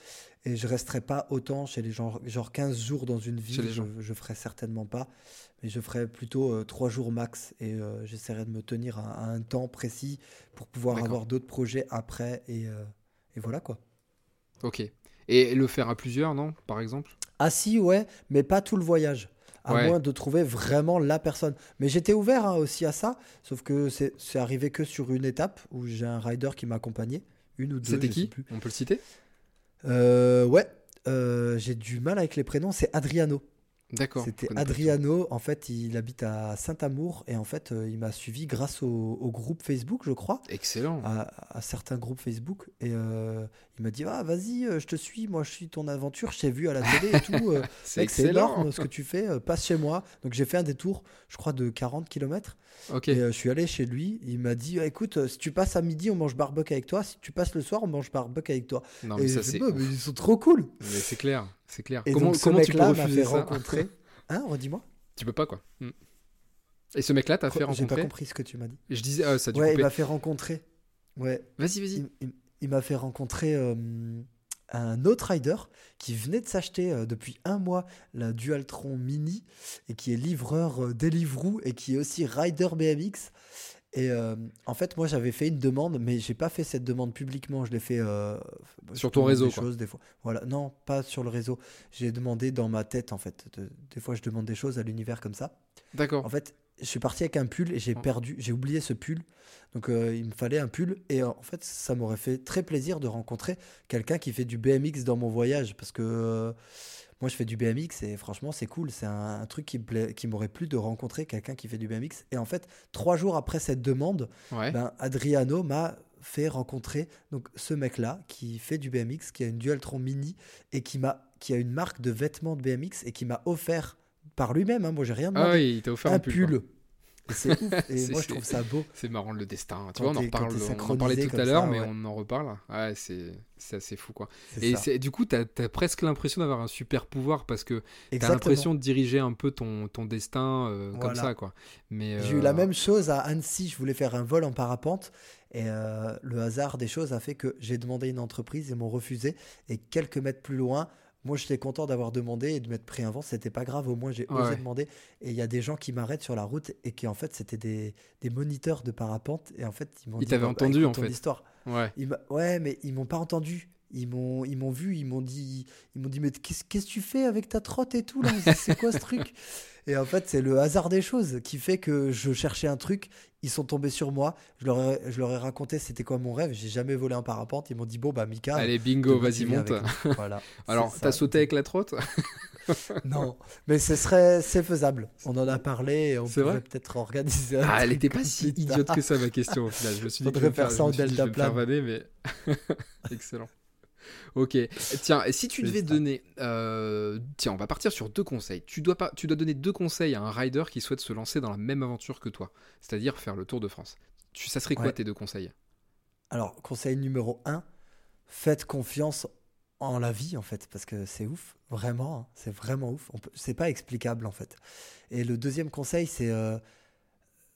Et je resterais pas autant chez les gens, genre 15 jours dans une ville, les je, gens. je ferais certainement pas. Mais je ferais plutôt 3 jours max et euh, j'essaierais de me tenir à, à un temps précis pour pouvoir avoir d'autres projets après. Et, euh, et voilà quoi. Ok. Et le faire à plusieurs, non Par exemple? Ah si, ouais, mais pas tout le voyage. À Ouais. moins de trouver vraiment la personne. Mais j'étais ouvert hein, aussi à ça, sauf que c'est arrivé que sur une étape où j'ai un rider qui m'accompagnait. Une ou deux, C'était qui plus? On peut le citer? Euh, Ouais, euh, j'ai du mal avec les prénoms. C'est Adriano. D'accord. C'était. Adriano. En fait, il habite à Saint-Amour et en fait, euh, il m'a suivi grâce au, au groupe Facebook, je crois. Excellent. à, à certains groupes Facebook et euh, il m'a dit ah vas-y euh, je te suis moi je suis ton aventure je t'ai vu à la télé et tout c'est énorme ce que tu fais, passe chez moi. Donc j'ai fait un détour, je crois, de 40 km. Ok. Et je suis allé chez lui. Il m'a dit écoute, euh, si tu passes à midi, on mange barbecue avec toi. Si tu passes le soir, on mange barbecue avec toi. non, mais ça, c'est. Bah, mais ils sont trop cool. Mais c'est clair. C'est clair. Et comment donc, ce comment tu peux refuser ça rencontrer. Hein, redis-moi. Tu peux pas quoi. Mm. Et ce mec-là t'a fait J'ai pas rencontrer? compris ce que tu m'as dit. Je disais, ah, ça a dû Ouais, il m'a fait rencontrer. Ouais, Vas-y, vas-y. il, il- il m'a fait rencontrer euh, un autre rider qui venait de s'acheter euh, depuis un mois la Dualtron Mini et qui est livreur euh, Deliveroo et qui est aussi rider BMX. Et euh, en fait, moi, j'avais fait une demande, mais j'ai pas fait cette demande publiquement. Je l'ai fait euh, Sur ton réseau, des quoi. choses, des fois. Voilà, non, pas sur le réseau. J'ai demandé dans ma tête, en fait. De- des fois, je demande des choses à l'univers comme ça. D'accord. En fait, je suis parti avec un pull et j'ai Oh. perdu, j'ai oublié ce pull. Donc euh, il me fallait un pull et en fait, ça m'aurait fait très plaisir de rencontrer quelqu'un qui fait du BMX dans mon voyage parce que moi je fais du BMX et franchement c'est cool, c'est un, un truc qui me plaît- qui m'aurait plu de rencontrer quelqu'un qui fait du BMX. Et en fait, trois jours après cette demande, Ouais. ben, Adriano m'a fait rencontrer donc ce mec-là qui fait du BMX, qui a une Dualtron Mini et qui m'a qui a une marque de vêtements de BMX et qui m'a offert par lui-même, hein, moi j'ai rien demandé Ah oui, il t'a offert un, pull. C'est ouf. Et moi, je trouve ça beau. C'est marrant le destin. Tu Quand vois, on en t'es on en parlait tout à l'heure, mais ouais. on en reparle. Ouais, c'est assez fou quoi. Et du coup, t'as as presque l'impression d'avoir un super pouvoir parce que t'as Exactement. l'impression de diriger un peu ton, ton destin euh, comme ça quoi. Mais J'ai eu euh, la même chose à Annecy. Je voulais faire un vol en parapente. Et euh, le hasard des choses a fait que j'ai demandé une entreprise et m'ont refusé. Et quelques mètres plus loin, moi, j'étais content d'avoir demandé et de m'être pris un vent. C'était pas grave. Au moins, j'ai osé demander. Et il y a des gens qui m'arrêtent sur la route et qui, en fait, c'était des, des moniteurs de parapente. Et en fait, ils m'ont Ils dit t'avaient bah, entendu, écoute en ton fait. histoire. Ouais. Ils ouais, mais ils m'ont pas entendu. Ils m'ont, ils m'ont vu, ils m'ont dit, ils m'ont dit, mais qu'est-ce, qu'est-ce que tu fais avec ta trotte et tout là? C'est- quoi ce truc? Et en fait, c'est le hasard des choses qui fait que je cherchais un truc. Ils sont tombés sur moi. Je leur ai, je leur ai raconté c'était quoi mon rêve? J'ai jamais volé en parapente. Ils m'ont dit bon bah Mika. Allez, bingo, vas-y monte. Voilà. Alors, t'as sauté avec la trotte? Non, mais ce serait, c'est faisable. On en a parlé et on pourrait peut-être organiser. un Ah, elle truc était pas si idiote que ça ma question au final. Je me suis dit Faudrait me faire ça en faire deltaplane. vanner, mais excellent. Ok, tiens, si tu devais ça. donner, euh, tiens, on va partir sur deux conseils. Tu dois pas, tu dois donner deux conseils à un rider qui souhaite se lancer dans la même aventure que toi, c'est-à-dire faire le Tour de France. Tu, ça serait quoi Ouais. tes deux conseils? Alors, conseil numéro 1, faites confiance en la vie, en fait, parce que c'est ouf, vraiment, hein, c'est vraiment ouf. C'est pas explicable, en fait. Et le deuxième conseil, c'est euh,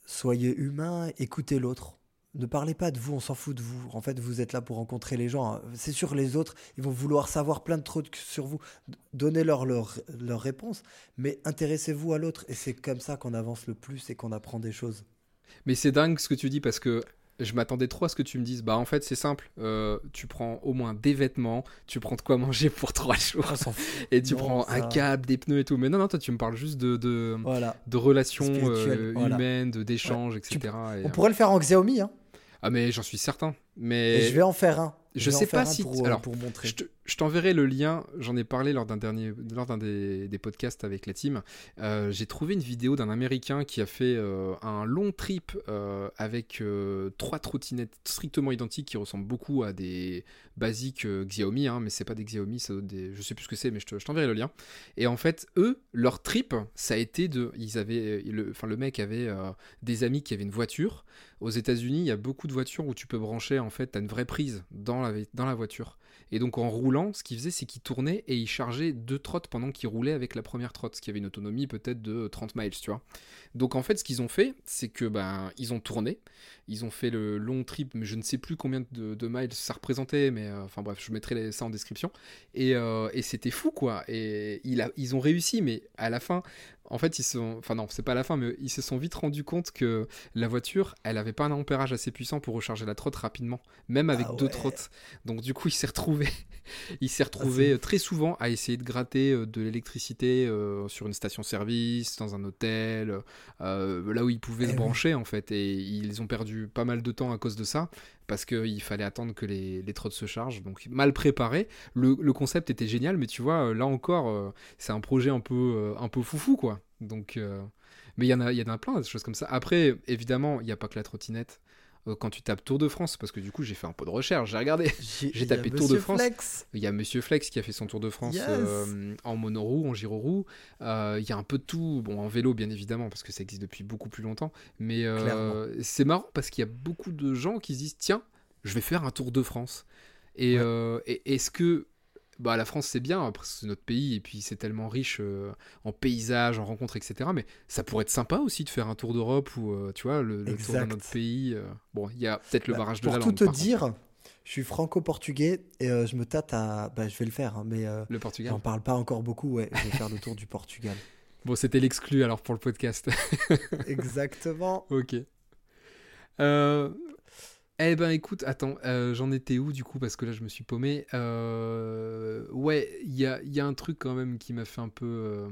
soyez humain, écoutez l'autre. Ne parlez pas de vous, on s'en fout de vous. En fait, vous êtes là pour rencontrer les gens. C'est sûr, les autres, ils vont vouloir savoir plein de trucs sur vous. Donnez-leur leur, leur réponse, mais intéressez-vous à l'autre. Et c'est comme ça qu'on avance le plus et qu'on apprend des choses. Mais c'est dingue ce que tu dis parce que je m'attendais trop à ce que tu me dises. Bah en fait c'est simple, euh, tu prends au moins des vêtements, tu prends de quoi manger pour trois jours et tu Non, prends un câble, des pneus et tout. Mais non non, toi tu me parles juste de de, Voilà. de relations euh, voilà. humaines, de d'échanges, etc. Et, On pourrait le faire en Xiaomi, hein. Ah mais j'en suis certain. Mais je vais en faire un. Je sais pas si- Pour, euh, alors, pour montrer. Je te- je t'enverrai le lien, j'en ai parlé lors d'un dernier, lors d'un des, des podcasts avec la team. Euh, J'ai trouvé une vidéo d'un Américain qui a fait euh, un long trip euh, avec trois trottinettes strictement identiques qui ressemblent beaucoup à des basiques Xiaomi, hein, mais c'est pas des Xiaomi, c'est des, je sais plus ce que c'est, mais je te- je t'enverrai le lien. Et en fait, eux, leur trip, ça a été de, ils avaient, le, enfin le mec avait des amis qui avaient une voiture. Aux États-Unis, il y a beaucoup de voitures où tu peux brancher, en fait, t'as une vraie prise dans dans la voiture. Et donc en roulant, ce qu'il faisait, c'est qu'il tournait et il chargeait deux trottes pendant qu'il roulait avec la première trotte, ce qui avait une autonomie peut-être de 30 miles, tu vois. Donc en fait, ce qu'ils ont fait, c'est que ben ils ont tourné, ils ont fait le long trip, mais je ne sais plus combien de, miles ça représentait, mais euh, enfin bref, je mettrai ça en description. Et, euh, et c'était fou quoi. Et il a, ils ont réussi, mais à la fin, en fait, ils sont, enfin non, c'est pas la fin, mais ils se sont vite rendus compte que la voiture, elle avait pas un ampérage assez puissant pour recharger la trotte rapidement, même avec Ah deux trottes. Donc du coup, il s'est retrouvé, il s'est Ah, retrouvé euh, très souvent à essayer de gratter euh, de l'électricité euh, sur une station-service, dans un hôtel, euh, là où ils pouvaient Eh se oui. brancher en fait. Et ils ont perdu pas mal de temps à cause de ça, parce qu'il fallait attendre que les, les trottes se chargent. Donc mal préparé. Le, le concept était génial, mais tu vois, euh, là encore, euh, c'est un projet un peu, euh, un peu foufou quoi. Donc, mais il y en a, y en a plein des choses comme ça. Après, évidemment, il n'y a pas que la trottinette. Euh, Quand tu tapes Tour de France, parce que du coup j'ai fait un peu de recherche, j'ai regardé. j'ai tapé Tour de France. Flex. Il y a Monsieur Flex qui a fait son Tour de France Yes. euh, en monoroue, en giroroue. Euh, il y a un peu de tout, bon en vélo bien évidemment parce que ça existe depuis beaucoup plus longtemps. Mais euh, c'est marrant parce qu'il y a beaucoup de gens qui se disent tiens, je vais faire un Tour de France. Et, Ouais. et est-ce que bah la France c'est bien, après c'est notre pays et puis c'est tellement riche euh, en paysages, en rencontres, etc. Mais ça pourrait être sympa aussi de faire un tour d'Europe ou euh, tu vois le, le tour d'un Exact. autre pays. euh. Bon, il y a peut-être le Bah, barrage de pour la tout langue. te contre. dire, je suis franco-portugais et je me tâte à. Bah, je vais le faire, hein, mais le Portugal. j'en parle pas encore beaucoup. Ouais, je vais faire le tour du Portugal. Bon, c'était l'exclu alors pour le podcast. Exactement. ok. Euh, Eh ben écoute, attends, euh, j'en étais où du coup parce que là je me suis paumé. Euh, Ouais, il y a, il y a un truc quand même qui m'a fait un peu euh,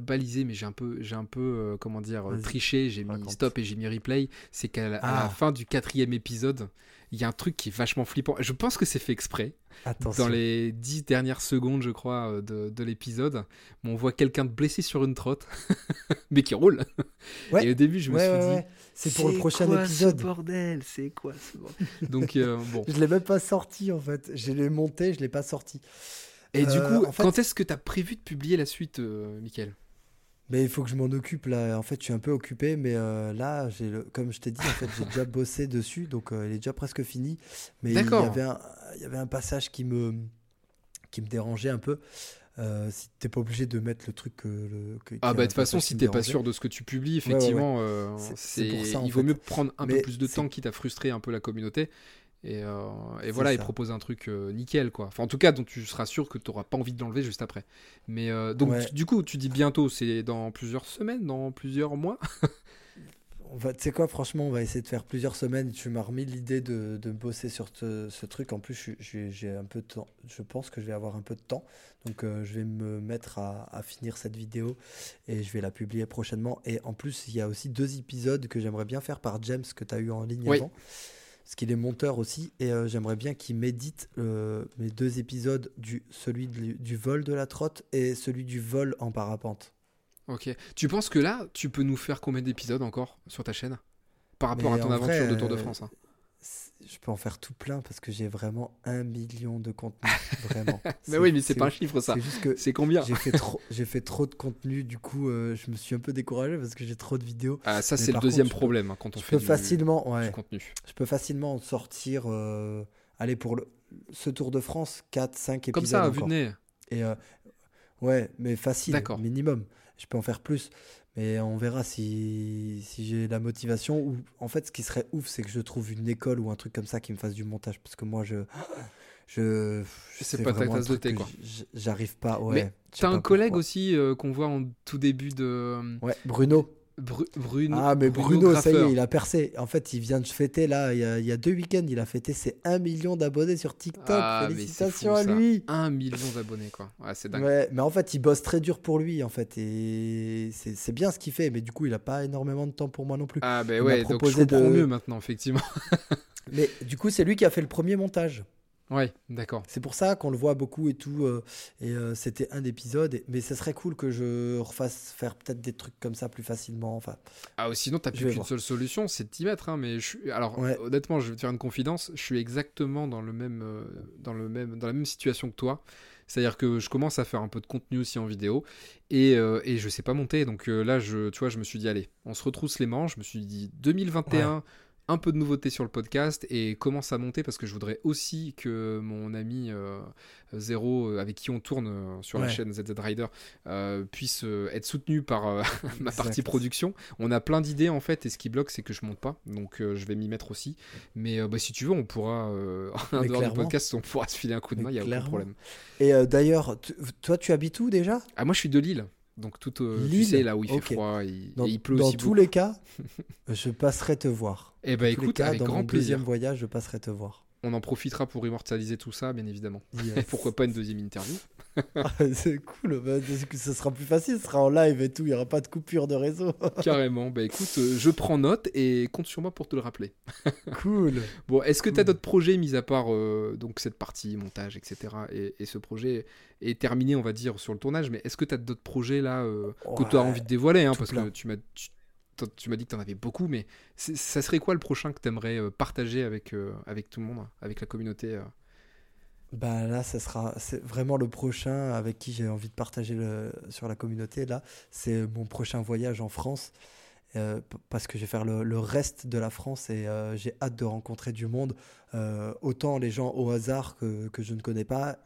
baliser, mais j'ai un peu, j'ai un peu comment dire triché. J'ai mis stop et j'ai mis replay. C'est qu'à la Ah. fin du quatrième épisode, il y a un truc qui est vachement flippant. Je pense que c'est fait exprès. Attention. Dans les dix dernières secondes, je crois, euh, de, de l'épisode, on voit quelqu'un de blessé sur une trotte, mais qui roule. Ouais. Et au début, je me Ouais, suis ouais, dit. C'est pour le prochain quoi épisode. Ce bordel, c'est quoi ce bordel? Donc euh, bon. Je l'ai même pas sorti en fait. Je l'ai monté, je l'ai pas sorti. Et du Euh, coup, en fait- quand est-ce que tu as prévu de publier la suite, euh, Mickaël Mais il faut que je m'en occupe là. En fait, je suis un peu occupé, mais euh, là, j'ai le... comme je t'ai dit, en fait, j'ai déjà bossé dessus, donc euh, il est déjà presque fini. Mais il y avait un, il y avait un passage qui me qui me dérangeait un peu. Euh, si t'es pas obligé de mettre le truc que le. que- Ah bah de toute façon, si t'es pas sûr de ce que tu publies, ouais, ouais. effectivement, euh, C'est- il vaut fait. mieux prendre un peu plus de temps, quitte à frustrer un peu la communauté. Et, euh, et voilà, et ça. proposer un truc euh, nickel, quoi. Enfin, en tout cas, dont tu seras sûr que tu n'auras pas envie de l'enlever juste après. Mais euh, donc, Ouais. tu- du coup, tu dis bientôt, c'est dans plusieurs semaines, dans plusieurs mois? On va, tu sais quoi, franchement, on va essayer de faire plusieurs semaines. Tu m'as remis l'idée de, de bosser sur ce, ce truc. En plus, j'ai j'ai un peu de temps. Je pense que je vais avoir un peu de temps. Donc, euh, je vais me mettre à, à finir cette vidéo et je vais la publier prochainement. Et en plus, il y a aussi deux épisodes que j'aimerais bien faire par James que tu as eu en ligne Oui. avant. Parce qu'il est monteur aussi. Et euh, j'aimerais bien qu'il médite euh, mes deux épisodes, du, celui du, du vol de la trotte et celui du vol en parapente. Ok. Tu penses que là, tu peux nous faire combien d'épisodes encore sur ta chaîne? Par rapport Mais à ton en aventure vrai, de Tour de euh, France hein. Je peux en faire tout plein parce que j'ai vraiment un million de contenus. Vraiment. Mais oui, mais c'est pas un chiffre ça. C'est juste que C'est combien j'ai fait, trop, fait trop de contenu. Du coup, euh, je me suis un peu découragé parce que j'ai trop de vidéos. Ah, ça, c'est le deuxième contre, je peux- problème hein, quand on Je fait peux du, facilement, du ouais, contenu. je peux facilement en sortir. euh, allez, pour le, ce Tour de France, 4, 5 épisodes. Comme ça, à vue de nez. Et euh, ouais, mais facile, minimum. Je peux en faire plus, mais on verra si, si j'ai la motivation. Ou en fait, ce qui serait ouf, c'est que je trouve une école ou un truc comme ça qui me fasse du montage, parce que moi, je, je, C'est c'est pas ta tasse de thé, quoi. J'arrive pas. Ouais. Mais je T'as un collègue aussi euh, qu'on voit en tout début de. Ouais, Bruno. Bru- Bruno. Ah, mais Bruno, ça y est, il a percé. En fait, il vient de fêter, là, il y a, il y a deux week-ends, il a fêté ses 1 million d'abonnés sur TikTok. Ah, Félicitations fou, à lui. Un million d'abonnés, quoi. Ouais, c'est dingue. Ouais, mais en fait, il bosse très dur pour lui, en fait, et c'est bien ce qu'il fait, mais du coup, il a pas énormément de temps pour moi non plus. Ah, bah Il m'a ouais, donc je comprends de- mieux maintenant, effectivement. Mais du coup, c'est lui qui a fait le premier montage. Ouais, d'accord. C'est pour ça qu'on le voit beaucoup et tout, euh, et euh, c'était un épisode. et- Mais ce serait cool que je refasse faire peut-être des trucs comme ça plus facilement. Enfin, Ah, sinon, t'as plus qu'une seule solution, c'est de t'y mettre. Hein, mais je suis... Alors, Ouais. honnêtement, je vais te faire une confidence. Je suis exactement dans, le même, euh, dans, le même, dans la même situation que toi. C'est-à-dire que je commence à faire un peu de contenu aussi en vidéo et, euh, et je sais pas monter. Donc euh, là, je, tu vois, je me suis dit, allez, on se retrousse les manches. Je me suis dit, 2021, un peu de nouveauté sur le podcast et commence à monter parce que je voudrais aussi que mon ami euh, Zéro, euh, avec qui on tourne euh, sur la chaîne ZZ Rider, euh, puisse être soutenu par euh, ma partie production. On a plein d'idées en fait, et ce qui bloque, c'est que je monte pas. Donc je vais m'y mettre aussi. Mais bah, si tu veux, on pourra, en dehors du podcast, on pourra se filer un coup de main, il n'y a aucun problème. Et d'ailleurs, toi, tu habites où déjà? Ah, moi je suis de Lille. Donc tout, euh, tu Lille sais, là où il fait froid il- Dans, et il pleut dans aussi tous beaucoup. les cas, je passerai te voir. Eh ben écoute, cas, avec dans grand mon plaisir. deuxième voyage, je passerai te voir. On en profitera pour immortaliser tout ça, bien évidemment. Yes. pourquoi pas une deuxième interview? Ah, C'est cool, bah, parce que ce sera plus facile, ce sera en live et tout, il n'y aura pas de coupure de réseau. Carrément. Bah écoute, euh, je prends note et compte sur moi pour te le rappeler. cool. Bon, est-ce que tu as Cool. d'autres projets, mis à part euh, donc cette partie montage, etc. Et, et ce projet est terminé, on va dire, sur le tournage, mais est-ce que tu as d'autres projets là euh, que tu as envie de dévoiler hein, Parce que tu m'as tu, m'as dit que tu en avais beaucoup, mais ça serait quoi le prochain que tu aimerais partager avec, euh, avec tout le monde, avec la communauté euh Bah là, ça sera c'est vraiment le prochain avec qui j'ai envie de partager sur la communauté. Là, c'est mon prochain voyage en France. euh, parce que je vais faire le, le reste de la France et euh, j'ai hâte de rencontrer du monde. Euh, autant les gens au hasard que, que je ne connais pas.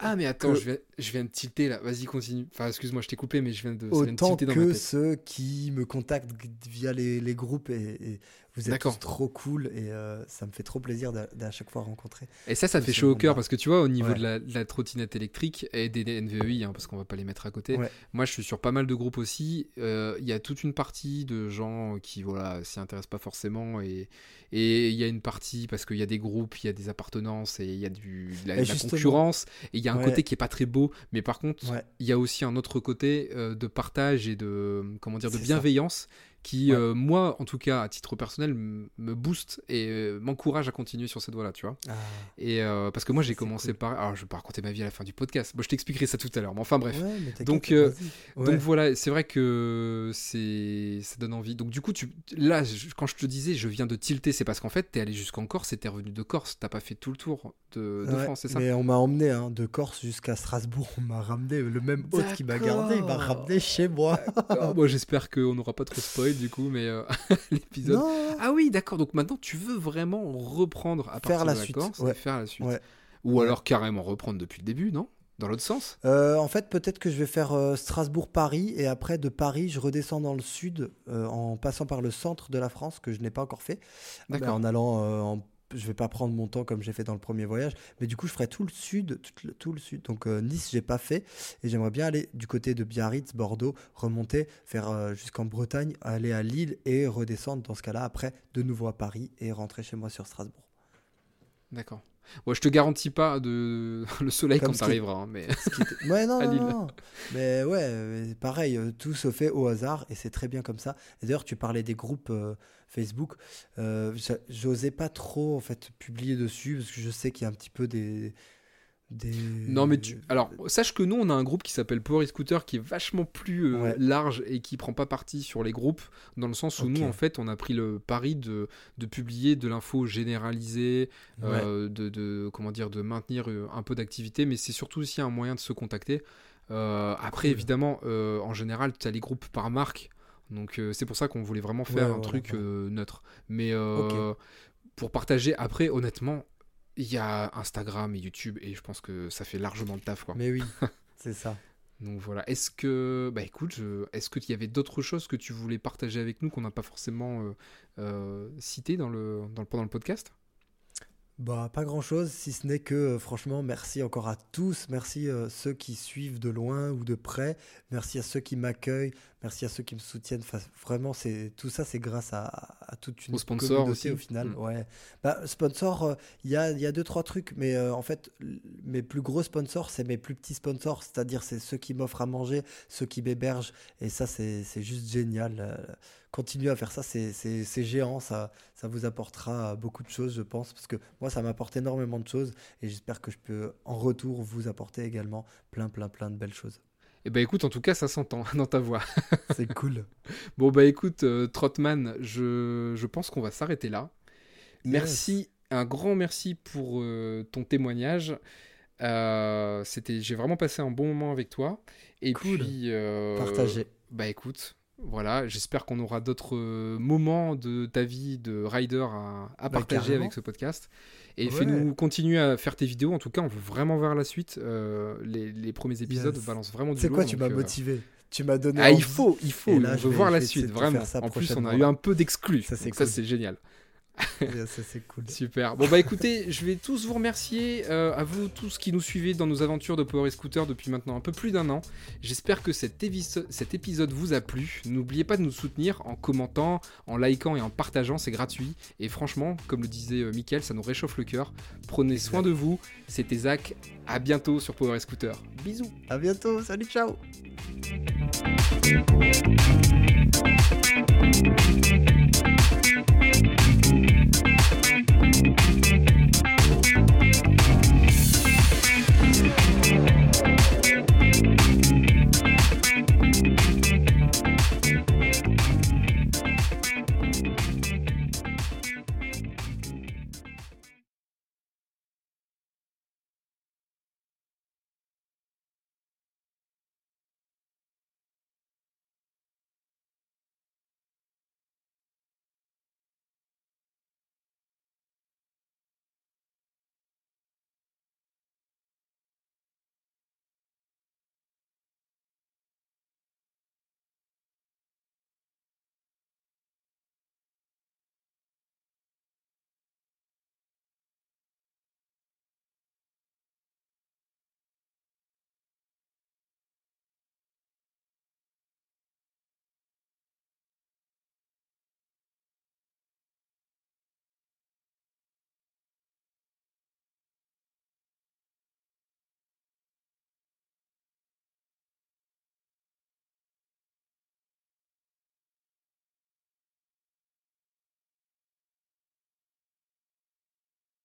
Ah, mais attends, que- je, viens, je viens de tilter là. Vas-y, continue. Enfin, excuse-moi, je t'ai coupé, mais je viens de, de autant tilter dans que ceux qui me contactent via les, les groupes et, et vous êtes tous trop cool et euh, ça me fait trop plaisir d'à chaque fois rencontrer. Et ça, ça de fait chaud au cœur parce que tu vois, au niveau Ouais. de, la, de la trottinette électrique et des NVEI, hein, parce qu'on va pas les mettre à côté, Ouais. moi je suis sur pas mal de groupes aussi. euh, Il y a toute une partie de gens qui voilà s'y intéressent pas forcément et et il y a une partie parce qu'il y a des groupes, il y a des appartenances et il y a du, de la, de concurrence et il y a un Ouais. côté qui est pas très beau, mais par contre Ouais. il y a aussi un autre côté euh, de partage et de comment dire de ça. Qui Ouais. euh, moi en tout cas à titre personnel m- me booste et euh, m'encourage à continuer sur cette voie là tu vois Ah, et euh, parce que moi j'ai commencé cool. par alors je vais pas raconter ma vie à la fin du podcast bon, je t'expliquerai ça tout à l'heure mais enfin bref ouais, mais t'inquiète, Donc. Ouais. donc voilà c'est vrai que c'est ça donne envie donc du coup tu là je- quand je te disais je viens de tilter c'est parce qu'en fait t'es allé jusqu'en Corse et t'es revenu de Corse t'as pas fait tout le tour de, France c'est ça? Mais on m'a emmené hein, de Corse jusqu'à Strasbourg. On m'a ramené. Le même hôte qui m'a gardé, il m'a ramené chez moi. Bon, j'espère qu'on n'aura pas trop spoil du coup mais euh, l'épisode ah oui d'accord donc maintenant tu veux vraiment reprendre à Faire partir la de la suite, Corse et ouais. faire la suite Ouais. ou Ouais. alors carrément reprendre depuis le début non? Dans l'autre sens? Euh, en fait, peut-être que je vais faire euh, Strasbourg-Paris et après de Paris, je redescends dans le sud en passant par le centre de la France que je n'ai pas encore fait. Mais D'accord. en allant, en- je vais pas prendre mon temps comme j'ai fait dans le premier voyage, mais du coup, je ferai tout le sud, tout le, tout le sud. Donc euh, Nice, j'ai pas fait et j'aimerais bien aller du côté de Biarritz, Bordeaux, remonter, faire euh, jusqu'en Bretagne, aller à Lille et redescendre dans ce cas-là après de nouveau à Paris et rentrer chez moi sur Strasbourg. D'accord. Ouais, je te garantis pas de le soleil Comme quand ce qui- t'arriveras, hein, mais Ouais, non, À non, non. Mais ouais, euh, pareil, euh, tout se fait au hasard et c'est très bien comme ça. D'ailleurs, tu parlais des groupes euh, Facebook. Euh, J'osais pas trop en fait publier dessus parce que je sais qu'il y a un petit peu des. Des... non mais tu alors sache que nous on a un groupe qui s'appelle Power Scooter qui est vachement plus euh, Ouais. large et qui prend pas parti sur les groupes dans le sens où nous en fait on a pris le pari de, de publier de l'info généralisée euh, de, de comment dire de maintenir euh, un peu d'activité mais c'est surtout aussi un moyen de se contacter. Euh, après évidemment en général tu as les groupes par marque donc c'est pour ça qu'on voulait vraiment faire Ouais, un truc neutre. Mais pour partager après honnêtement il y a Instagram et YouTube et je pense que ça fait largement le taf quoi. Mais oui, c'est ça. Donc voilà. Est-ce que bah écoute, je- est-ce qu'il y avait d'autres choses que tu voulais partager avec nous qu'on n'a pas forcément euh, euh, cité dans le, dans le pendant le podcast? Bah, pas grand chose, si ce n'est que euh, franchement, merci encore à tous. Merci euh, ceux qui suivent de loin ou de près. Merci à ceux qui m'accueillent. Merci à ceux qui me soutiennent. Enfin, vraiment, c'est tout ça, c'est grâce à, à toute une Aux sponsors communauté aussi. au final. Mm. Ouais. Bah, sponsor, euh, il y, a, il y a deux, trois trucs, mais euh, en fait, mes plus gros sponsors, c'est mes plus petits sponsors. C'est-à-dire, c'est ceux qui m'offrent à manger, ceux qui m'hébergent. Et ça, c'est c'est juste génial. Continuez à faire ça, c'est- c'est c'est géant. Ça, ça vous apportera beaucoup de choses, je pense, parce que moi, ça m'apporte énormément de choses et j'espère que je peux en retour vous apporter également plein, plein, plein de belles choses. Eh ben écoute, en tout cas, ça s'entend dans ta voix. C'est cool. Bon bah écoute, euh, Trotman, je, je pense qu'on va s'arrêter là. Merci, un grand merci pour euh, ton témoignage. Euh, c'était, j'ai vraiment passé un bon moment avec toi. Et Cool. puis, Partagez. Bah écoute, voilà, j'espère qu'on aura d'autres euh, moments de ta vie de rider à, à Bah, partager carrément. avec ce podcast. Et Ouais. fais-nous continuer à faire tes vidéos. En tout cas, on veut vraiment voir la suite. Euh, les, les premiers épisodes Yes. balancent vraiment du C'est quoi, tu m'as euh, motivé? Tu m'as donné. Ah, il faut, il faut. Là, on veut voir la suite, vraiment. En plus, on a eu un peu d'exclus. Ça, c'est cool. c'est génial. ça, c'est cool. Super. Bon bah écoutez, je vais tous vous remercier, euh, à vous tous qui nous suivez dans nos aventures de Power et Scooter depuis maintenant un peu plus d'un an. J'espère que cet, épisode vous a plu. N'oubliez pas de nous soutenir en commentant, en likant et en partageant, c'est gratuit. Et franchement, comme le disait euh, Mickaël, ça nous réchauffe le cœur. Prenez soin de vous. C'était Zach. À bientôt sur Power et Scooter. Bisous. À bientôt. Salut, ciao.